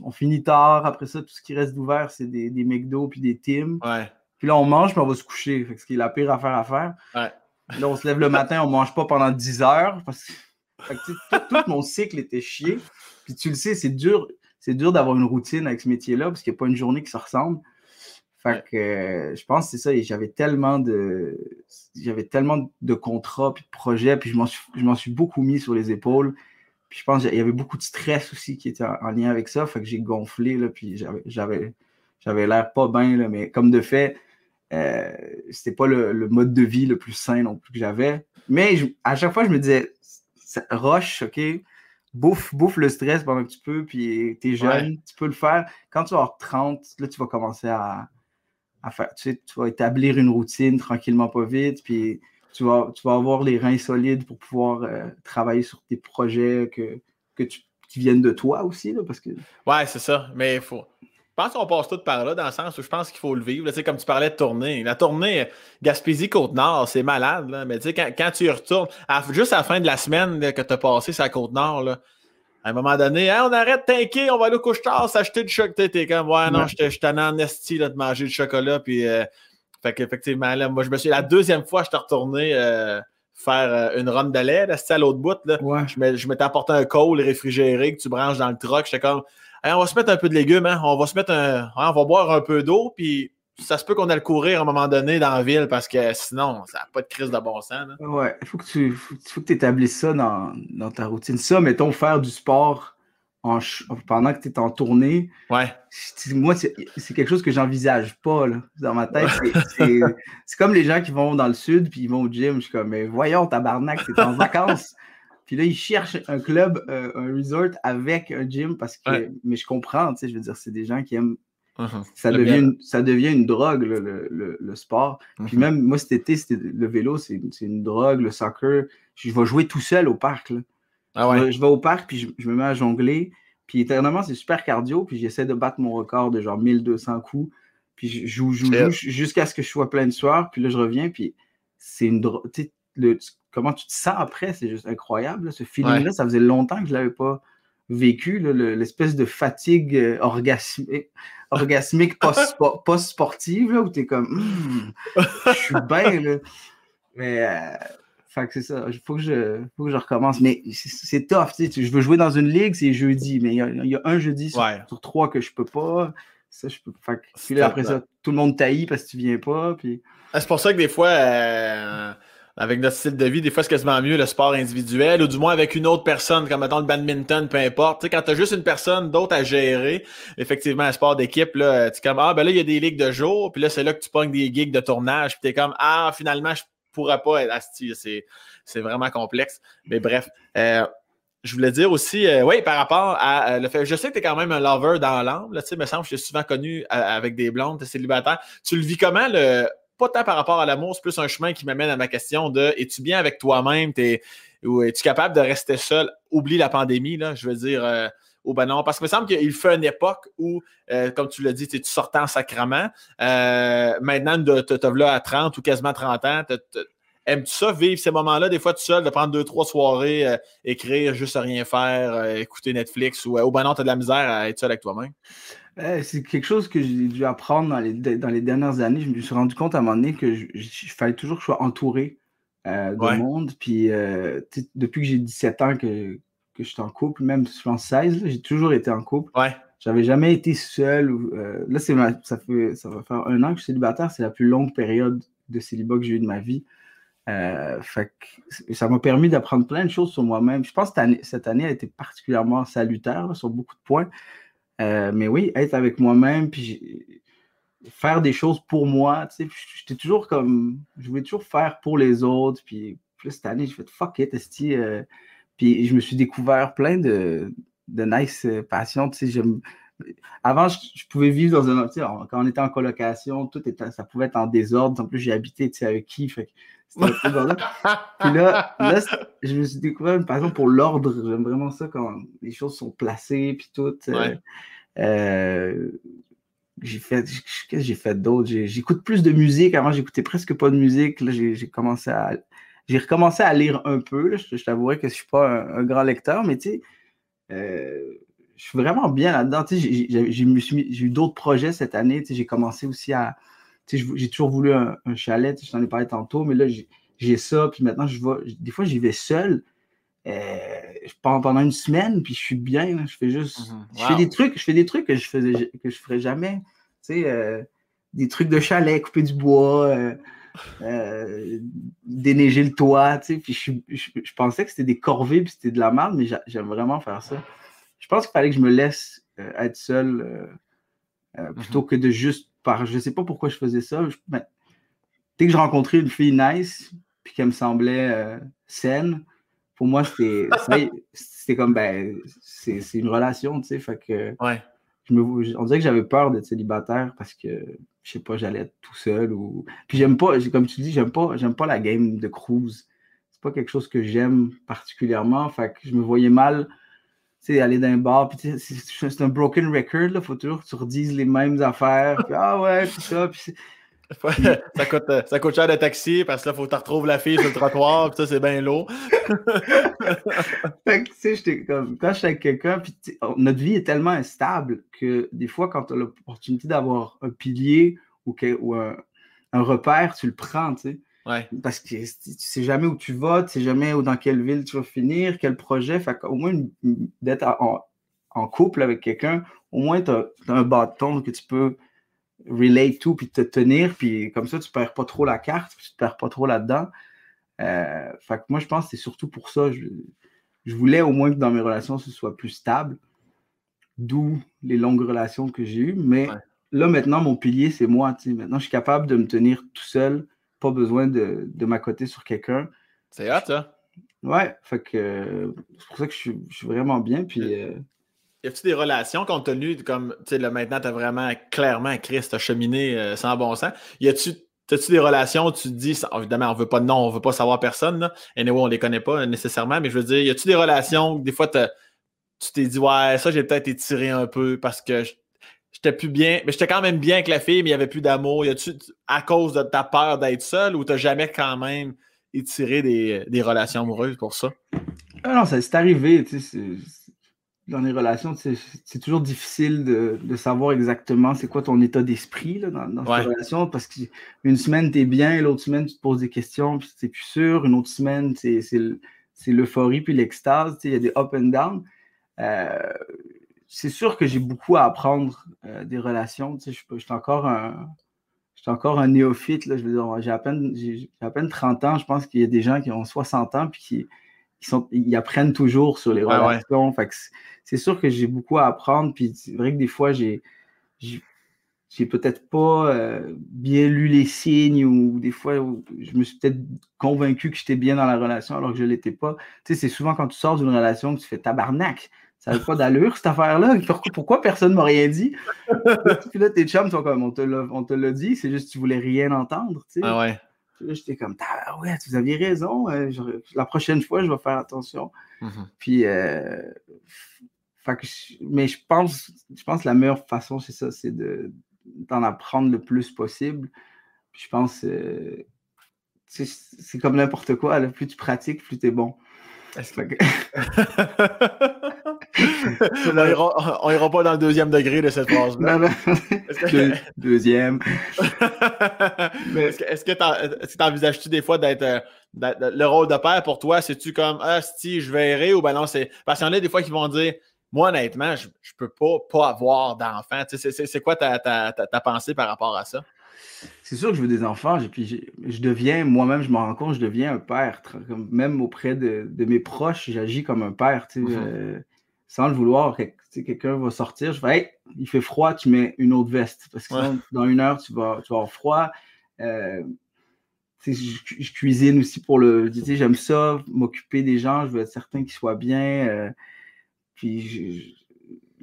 On finit tard. Après ça, tout ce qui reste d'ouvert, c'est des, des McDo puis des Tim. Ouais. Puis là, on mange, puis on va se coucher. Fait que ce qui est la pire affaire à faire. Ouais. Là, on se lève le matin, on mange pas pendant 10 heures. Parce que, fait tout, tout mon cycle était chié. Puis tu le sais, c'est dur, c'est dur d'avoir une routine avec ce métier-là parce qu'il n'y a pas une journée qui se ressemble. Fait que euh, je pense que c'est ça. et J'avais tellement de j'avais tellement de contrats puis de projets, puis je m'en suis, suis beaucoup mis sur les épaules. Puis je pense qu'il y avait beaucoup de stress aussi qui était en, en lien avec ça. Fait que j'ai gonflé, là, puis j'avais, l'air pas bien, mais comme de fait, euh, c'était pas le, le mode de vie le plus sain non plus que j'avais. Mais je- à chaque fois, je me disais, rush, OK, bouffe, bouffe le stress pendant que tu peux, puis t'es jeune, tu peux le faire. Quand tu vas avoir 30, là, tu vas commencer à, à tu tu vas établir une routine tranquillement, pas vite, puis tu vas, tu vas avoir les reins solides pour pouvoir euh, travailler sur tes projets que, que tu, qui viennent de toi aussi. Là, parce que... Ouais, c'est ça. Mais il faut. Je pense qu'on passe tout par là, dans le sens où je pense qu'il faut le vivre. sais, comme tu parlais de tournée. La tournée Gaspésie-Côte-Nord, c'est malade. Là. Mais tu sais, quand, tu y retournes, juste à la fin de la semaine que tu as passé la Côte-Nord, à un moment donné, on arrête t'inquiète, on va aller au couche-tard, s'acheter du chocolat. T'es comme, ouais, non, je suis en esti de manger du chocolat. Puis, euh, fait qu'effectivement, là, moi, je me suis, la deuxième fois, je t'ai retourné euh, faire euh, une run de lait, là, à l'autre bout. Là. Je m'étais apporté un col réfrigéré que tu branches dans le truck. J'étais comme, on va se mettre un peu de légumes, hein? on va se mettre un, on va boire un peu d'eau, puis ça se peut qu'on aille courir à un moment donné dans la ville parce que sinon, ça n'a pas de crise de bon sens. Ouais, il faut que tu faut, que établisses ça dans, dans, ta routine. Ça, mettons, faire du sport en, pendant que tu es en tournée. Ouais. Moi, c'est quelque chose que j'envisage pas là, dans ma tête. C'est comme les gens qui vont dans le sud puis ils vont au gym. Je suis comme, mais voyons, tabarnak, t'es en vacances. Puis là, ils cherchent un club, euh, un resort avec un gym parce que. Mais je comprends, tu sais, je veux dire, c'est des gens qui aiment Uh-huh. Ça, devient une, ça devient une drogue, le, le, sport. Puis uh-huh. même, moi, cet été, le vélo, c'est une drogue, le soccer. Je vais jouer tout seul au parc. Ah ouais. je, vais au parc, puis je, me mets à jongler. Puis éternellement, c'est super cardio. Puis j'essaie de battre mon record de genre 1200 coups. Puis je joue, joue, joue jusqu'à ce que je sois plein de soir. Puis là, je reviens. Puis c'est une drogue. Comment tu te sens après, c'est juste incroyable. Ce feeling-là, ça faisait longtemps que je ne l'avais pas vécu, l'espèce de fatigue euh, orgasmique, orgasmique post-sportive, où tu es comme, hmm, je suis bien. Mais, euh, c'est ça, il faut, que je, faut que je recommence. Mais c'est tough, tu sais, je veux jouer dans une ligue, c'est jeudi, mais il y, a un jeudi sur, trois que je peux pas. Ça, je peux. puis après ça, tout le monde taillit parce que tu viens pas. Puis... Ah, c'est pour ça que des fois, euh, avec notre style de vie, des fois, c'est quasiment mieux le sport individuel, ou du moins avec une autre personne, comme mettons le badminton, peu importe. Tu sais, quand tu as juste une personne d'autre à gérer, effectivement, un sport d'équipe, là, tu es comme Ah, ben là, il y a des ligues de jour, puis là, c'est là que tu pognes des gigs de tournage, puis tu es comme Ah, finalement, je pourrais pas être asti. C'est vraiment complexe. Mais bref. Euh, je voulais dire aussi, euh, oui, par rapport à euh, le fait, je sais que tu es quand même un lover dans l'âme, tu sais, me semble je suis souvent connu avec des blondes, es célibataire. Tu le vis comment, le, pas tant par rapport à l'amour, c'est plus un chemin qui m'amène à ma question de es-tu bien avec toi-même? Ou es-tu capable de rester seul? Oublie la pandémie, là, je veux dire. Euh, ou ben non, parce que me semble qu'il fait une époque où, euh, comme tu l'as dit, tu sortais en sacrement? Euh, maintenant, de te là à 30 ou quasiment 30 ans, aimes-tu ça, vivre ces moments-là, des fois tout seul, de prendre deux, trois soirées, écrire, juste rien faire, écouter Netflix ou, ou ben non, tu as de la misère à être seul avec toi-même? Euh, c'est quelque chose que j'ai dû apprendre dans les, dans les dernières années. Je me suis rendu compte à un moment donné que je, fallait toujours que je sois entouré euh, de monde. Puis euh, depuis que j'ai 17 ans que, que je suis en couple, même je pense 16, j'ai toujours été en couple. Ouais. J'avais jamais été seul. là, c'est ça, fait, ça va faire un an que je suis célibataire. C'est la plus longue période de célibat que j'ai eu de ma vie. Fait ça m'a permis d'apprendre plein de choses sur moi-même. Je pense que cette année, cette année a été particulièrement salutaire sur beaucoup de points. Euh, mais oui, être avec moi-même, puis faire des choses pour moi. Tu sais, j'étais toujours comme. Je voulais toujours faire pour les autres. Puis, plus cette année, je fais fuck it, esti. Euh, puis je me suis découvert plein de, de nice euh, passions. Avant, je, pouvais vivre dans un. Quand on était en colocation, tout était, ça pouvait être en désordre. En plus, j'ai habité avec qui. Fait c'était Puis là, là je me suis découvert une passion pour l'ordre. J'aime vraiment ça quand les choses sont placées. Puis tout. Euh, j'ai fait, qu'est-ce que j'ai fait d'autre? J'écoute plus de musique. Avant, j'écoutais presque pas de musique. Là, j'ai commencé à, j'ai recommencé à lire un peu. Je, t'avouerais que je suis pas un, grand lecteur, mais tu sais, euh, je suis vraiment bien là-dedans. Tu sais, j'ai eu d'autres projets cette année. Tu sais, j'ai commencé aussi à, j'ai toujours voulu un, chalet. je t'en ai parlé tantôt, mais là, j'ai ça. Puis maintenant, je vais, des fois, j'y vais seul. Euh, je pars pendant une semaine, puis je suis bien. je fais juste. Mhm. Je fais des trucs, je fais des trucs que je faisais que je ferais jamais. Tu sais, euh, des trucs de chalet, couper du bois, euh, déneiger le toit. Tu sais, puis je, pensais que c'était des corvées, puis c'était de la merde, mais j'aime vraiment faire ça. Je pense qu'il fallait que je me laisse être seul mhm. plutôt que de juste par. Je sais pas pourquoi je faisais ça. Ben, dès que je rencontrais une fille nice, puis qu'elle me semblait saine, pour moi, c'était comme, ben, c'est une relation, tu sais, fait que ouais. je me, on dirait que j'avais peur d'être célibataire parce que, je sais pas, j'allais être tout seul. Ou... Puis j'aime pas, comme tu dis, j'aime pas, j'aime pas la game de cruise. C'est pas quelque chose que j'aime particulièrement. Fait que je me voyais mal aller dans un bar, c'est un broken record, il faut toujours que tu redises les mêmes affaires, ah ouais, tout ça, puis ça, coûte, euh, ça coûte cher de taxi parce que là, faut que tu retrouves la fille sur le trottoir, puis ça, c'est bien lourd. fait que, tu sais, comme, quand je suis avec quelqu'un, puis oh, notre vie est tellement instable que des fois, quand tu as l'opportunité d'avoir un pilier ou, ou un, un, repère, tu le prends, tu sais. Parce que tu sais jamais où tu vas, tu sais jamais où, dans quelle ville tu vas finir, quel projet. Fait au moins, d'être en, en, couple avec quelqu'un, au moins, tu as, un bâton que tu peux relate tout, puis te tenir, puis comme ça, tu perds pas trop la carte, tu te perds pas trop là-dedans. Euh, fait que moi, je pense que c'est surtout pour ça. Je, je, voulais au moins que dans mes relations, ce soit plus stable, d'où les longues relations que j'ai eues. Mais là, maintenant, mon pilier, c'est moi. Maintenant, je suis capable de me tenir tout seul, pas besoin de, de m'accoter sur quelqu'un. C'est hâte, ça. Ouais, fait que c'est pour ça que je suis, je suis vraiment bien. Puis, euh, y a-tu des relations compte tenu comme, tu sais, là, maintenant, tu as vraiment clairement, Chris, tu cheminé euh, sans bon sens. Y a-tu T'as-tu des relations où tu te dis, évidemment, on veut pas de nom, on veut pas savoir personne, là. Anyway, on les connaît pas nécessairement, mais je veux dire, y a-tu des relations où des fois tu t'es dit, ouais, ça, j'ai peut-être étiré un peu parce que j'étais plus bien, mais j'étais quand même bien avec la fille, mais il y avait plus d'amour. Y a-tu, à cause de ta peur d'être seul ou t'as jamais quand même étiré des, des relations amoureuses pour ça? Ah non, ça c'est arrivé, tu sais, dans les relations, c'est toujours difficile de, savoir exactement c'est quoi ton état d'esprit dans, dans cette relation parce qu'une semaine, tu es bien, l'autre semaine, tu te poses des questions, puis tu plus sûr. Une autre semaine, c'est l'euphorie puis l'extase. Il y a des up and down. Euh, c'est sûr que j'ai beaucoup à apprendre euh, des relations. Je suis encore un. encore un néophyte, je veux dire, j'ai à, peine, à peine 30 ans, je pense qu'il y a des gens qui ont 60 ans puis qui, ils, apprennent toujours sur les relations. c'est sûr que j'ai beaucoup à apprendre. Puis c'est vrai que des fois, j'ai, j'ai, peut-être pas euh, bien lu les signes ou des fois, je me suis peut-être convaincu que j'étais bien dans la relation alors que je ne l'étais pas. Tu sais, c'est souvent quand tu sors d'une relation que tu fais tabarnak. Ça n'a pas d'allure, cette affaire-là. Pourquoi, personne ne m'a rien dit? Puis là, tes chums sont comme, on te l'a dit, c'est juste que tu voulais rien entendre. Ah ouais. Là, j'étais comme, ah ouais, vous aviez raison. Euh, la prochaine fois, je vais faire attention. Mm-hmm. Puis, euh, mais je pense, je pense que la meilleure façon, c'est ça, c'est d'en apprendre le plus possible. Puis je pense, euh, c'est comme n'importe quoi. plus tu pratiques, plus tu es bon. on, ira, pas dans le deuxième degré de cette phrase-là. Deuxième. Est-ce que tu envisages-tu des fois d'être euh, le rôle de père pour toi? C'est-tu comme Ah, si je verrai ou ben non, c'est. Parce qu'il y en a des fois qui vont dire Moi, honnêtement, je, je peux pas, pas avoir d'enfant. C'est quoi ta, ta, ta, pensée par rapport à ça? C'est sûr que je veux des enfants, et puis je deviens, moi-même, je me rends compte, je deviens un père. Même auprès de, de mes proches, j'agis comme un père. Tu sais, mm-hmm. euh, sans le vouloir, quelqu'un va sortir, je hey, il fait froid, tu mets une autre veste. Parce que dans une heure, tu vas, tu vas avoir froid. Euh, je, cuisine aussi pour le. J'aime ça, m'occuper des gens, je veux être certain qu'ils soient bien. Euh, puis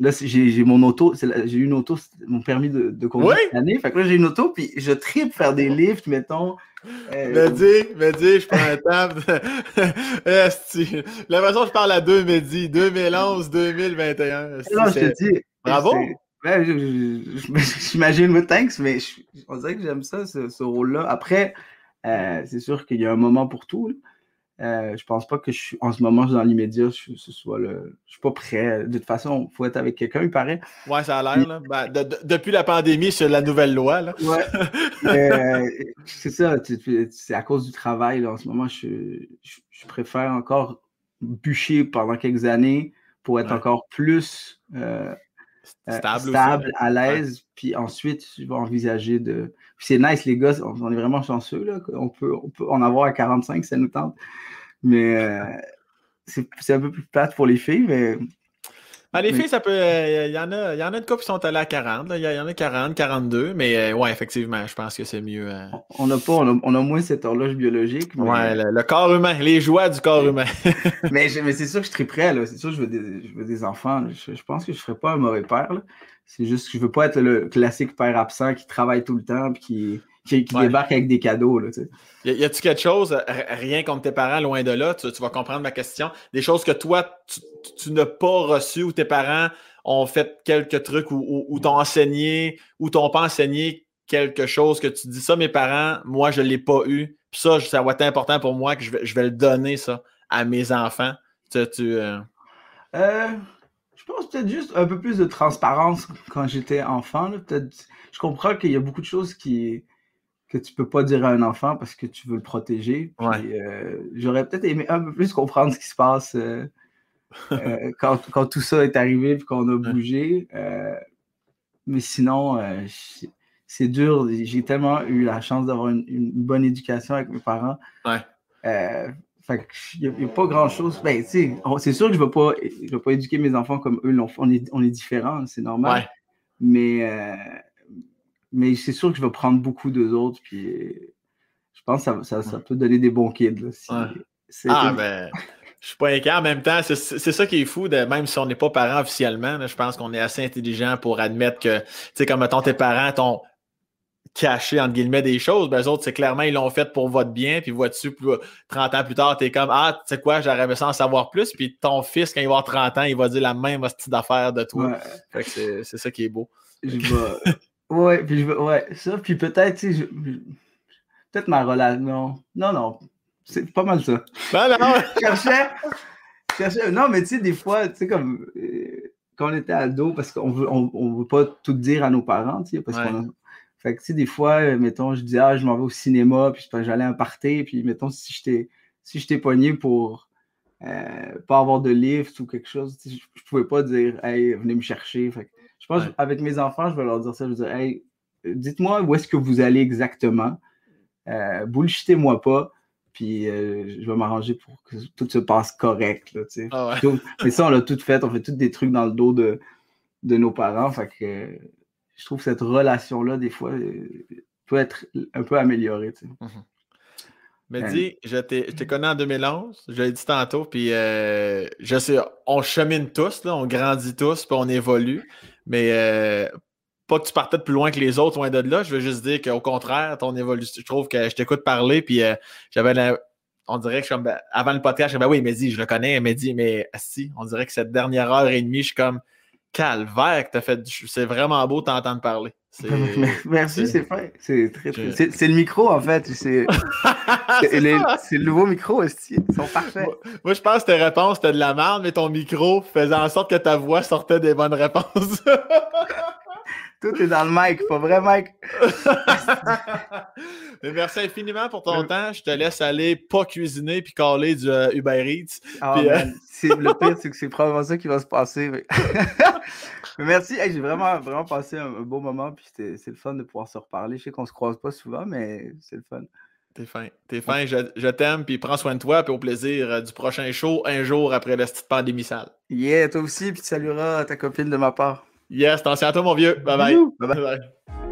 là, j'ai mon auto, j'ai une auto, mon permis de, de conduire cette année. Fait que là, j'ai une auto, puis je tripe faire des lifts, mettons. Euh... Mehdi, Mehdi, je prends un table. La façon je parle à deux Mehdi, 2011, 2021. Non, je te dis. Bravo! J'imagine, thanks, mais on dirait que j'aime ça, ce, ce rôle-là. Après, euh, c'est sûr qu'il y a un moment pour tout. Là. Euh, je pense pas que je suis, en ce moment, dans l'immédiat, je, ce soit le. Je suis pas prêt. De toute façon, il faut être avec quelqu'un, il paraît. Ouais, ça a l'air. Ben, depuis la pandémie, c'est la nouvelle loi. Là. Ouais. Euh, c'est ça. C'est à cause du travail. En ce moment, je, je, préfère encore bûcher pendant quelques années pour être encore plus euh, stable, à l'aise. Puis ensuite, je vais envisager de. c'est nice, les gars, on, est vraiment chanceux. Là, on, peut, on peut en avoir à 45, ça nous tente. Mais euh, c'est un peu plus plate pour les filles, mais. Ah, les filles, ça peut. Il y, en a, y en a de couple qui sont allés à 40. Il y, en a 40, 42. Mais ouais, effectivement, je pense que c'est mieux. On a pas, on a, moins cette horloge biologique. Mais... Ouais, le, corps humain, les joies du corps humain. mais, mais c'est sûr que je serais prêt, là. C'est sûr que je veux des, je veux des enfants. Je, pense que je ne ferais pas un mauvais père. C'est juste que je veux pas être le classique père absent qui travaille tout le temps et qui qui, débarque avec des cadeaux. Là, y a-tu quelque chose, rien contre tes parents, loin de là, tu, vas comprendre ma question, des choses que toi, tu, n'as pas reçues ou tes parents ont fait quelques trucs ou, t'ont enseigné ou t'ont pas enseigné quelque chose que tu dis ça, mes parents, moi, je ne l'ai pas eu. Puis ça, ça va être important pour moi que je vais, je vais le donner, ça, à mes enfants. Tu, euh, euh... je pense peut-être juste un peu plus de transparence quand j'étais enfant. Je comprends qu'il y a beaucoup de choses qui, que tu peux pas dire à un enfant parce que tu veux le protéger. Euh, j'aurais peut-être aimé un peu plus comprendre ce qui se passe euh, euh, quand, quand, tout ça est arrivé et qu'on a bougé. mais sinon, c'est dur. J'ai tellement eu la chance d'avoir une, bonne éducation avec mes parents. Ouais. il n'y a, pas grand-chose. Ben, c'est sûr que je ne vais, pas, vais pas éduquer mes enfants comme eux l'ont On est, on est différents, c'est normal. Mais mais c'est sûr que je vais prendre beaucoup d'eux autres, puis je pense que ça, ça, peut donner des bons kids. ah, ben, je suis pas inquiet. En même temps, c'est ça qui est fou, de, même si on n'est pas parent officiellement, je pense qu'on est assez intelligent pour admettre que, tu sais, comme mettons tes parents t'ont caché, entre guillemets, des choses, ben, eux autres, c'est clairement, ils l'ont fait pour votre bien, puis vois-tu, 30 ans plus tard, tu es comme, ah, tu sais quoi, j'aurais aimé ça en savoir plus, puis ton fils, quand il va avoir 30 ans, il va dire la même petite d'affaires de toi. c'est ça qui est beau. Je vais... Ouais, puis je ouais, ça, puis peut-être, tu sais, peut-être ma relation. Non, non, c'est pas mal ça. Ben non! je cherchais, je cherchais, non, mais tu sais, des fois, tu sais, comme euh, quand on était ado, parce qu'on veut, on, veut pas tout dire à nos parents, tu sais, parce qu'on Fait que, tu sais, des fois, euh, mettons, je disais, ah, je m'en vais au cinéma, puis j'allais un party, puis mettons, si j'étais si j'étais pogné pour euh, pas avoir de lift ou quelque chose, je, je pouvais pas dire, hey, venez me chercher. Fait que, je pense qu'avec mes enfants, je vais leur dire ça. Je vais dire, hey, dites-moi où est-ce que vous allez exactement. Euh, bullshitez-moi pas. Puis euh, je vais m'arranger pour que tout se passe correct. ah mais ça, on l'a tout fait. On fait tous des trucs dans le dos de, de nos parents. Fait que je trouve que cette relation-là, des fois, euh, peut être un peu améliorée. Mm-hmm. Mais dis, je t'ai connu en 2011, je l'ai dit tantôt, puis euh, je sais, on chemine tous, là, on grandit tous, puis on évolue. Mais euh, pas que tu partais de plus loin que les autres, loin de là. Je veux juste dire qu'au contraire, ton évolution, je trouve que je t'écoute parler, puis euh, j'avais on dirait que je suis comme, ben, avant le podcast, je ben oui, Mehdi, je le connais, Mehdi, mais si, on dirait que cette dernière heure et demie, je suis comme, calvaire que t'as fait, c'est vraiment beau t'entendre parler. Merci, c'est vrai. C'est très, C'est le micro, en fait. C'est le nouveau micro, aussi. Ils sont parfaits. Moi, je pense que tes réponses, c'était de la merde, mais ton micro faisait en sorte que ta voix sortait des bonnes réponses. Tout est dans le mic, pas vrai, Mike? merci infiniment pour ton temps. Je te laisse aller pas cuisiner puis caler du euh, Uber Eats. Ah, euh, le pire, c'est que c'est probablement ça qui va se passer. Merci. j'ai vraiment, vraiment passé un, beau moment. Puis c'est le fun de pouvoir se reparler. Je sais qu'on se croise pas souvent, mais c'est le fun. T'es fin. T'es fin. Je, t'aime. Puis prends soin de toi. Puis au plaisir euh, du prochain show un jour après la petite pandémie sale. Yeah, toi aussi. Puis tu salueras ta copine de ma part. Yes, attention à toi, mon vieux. Bye bye. bye, bye.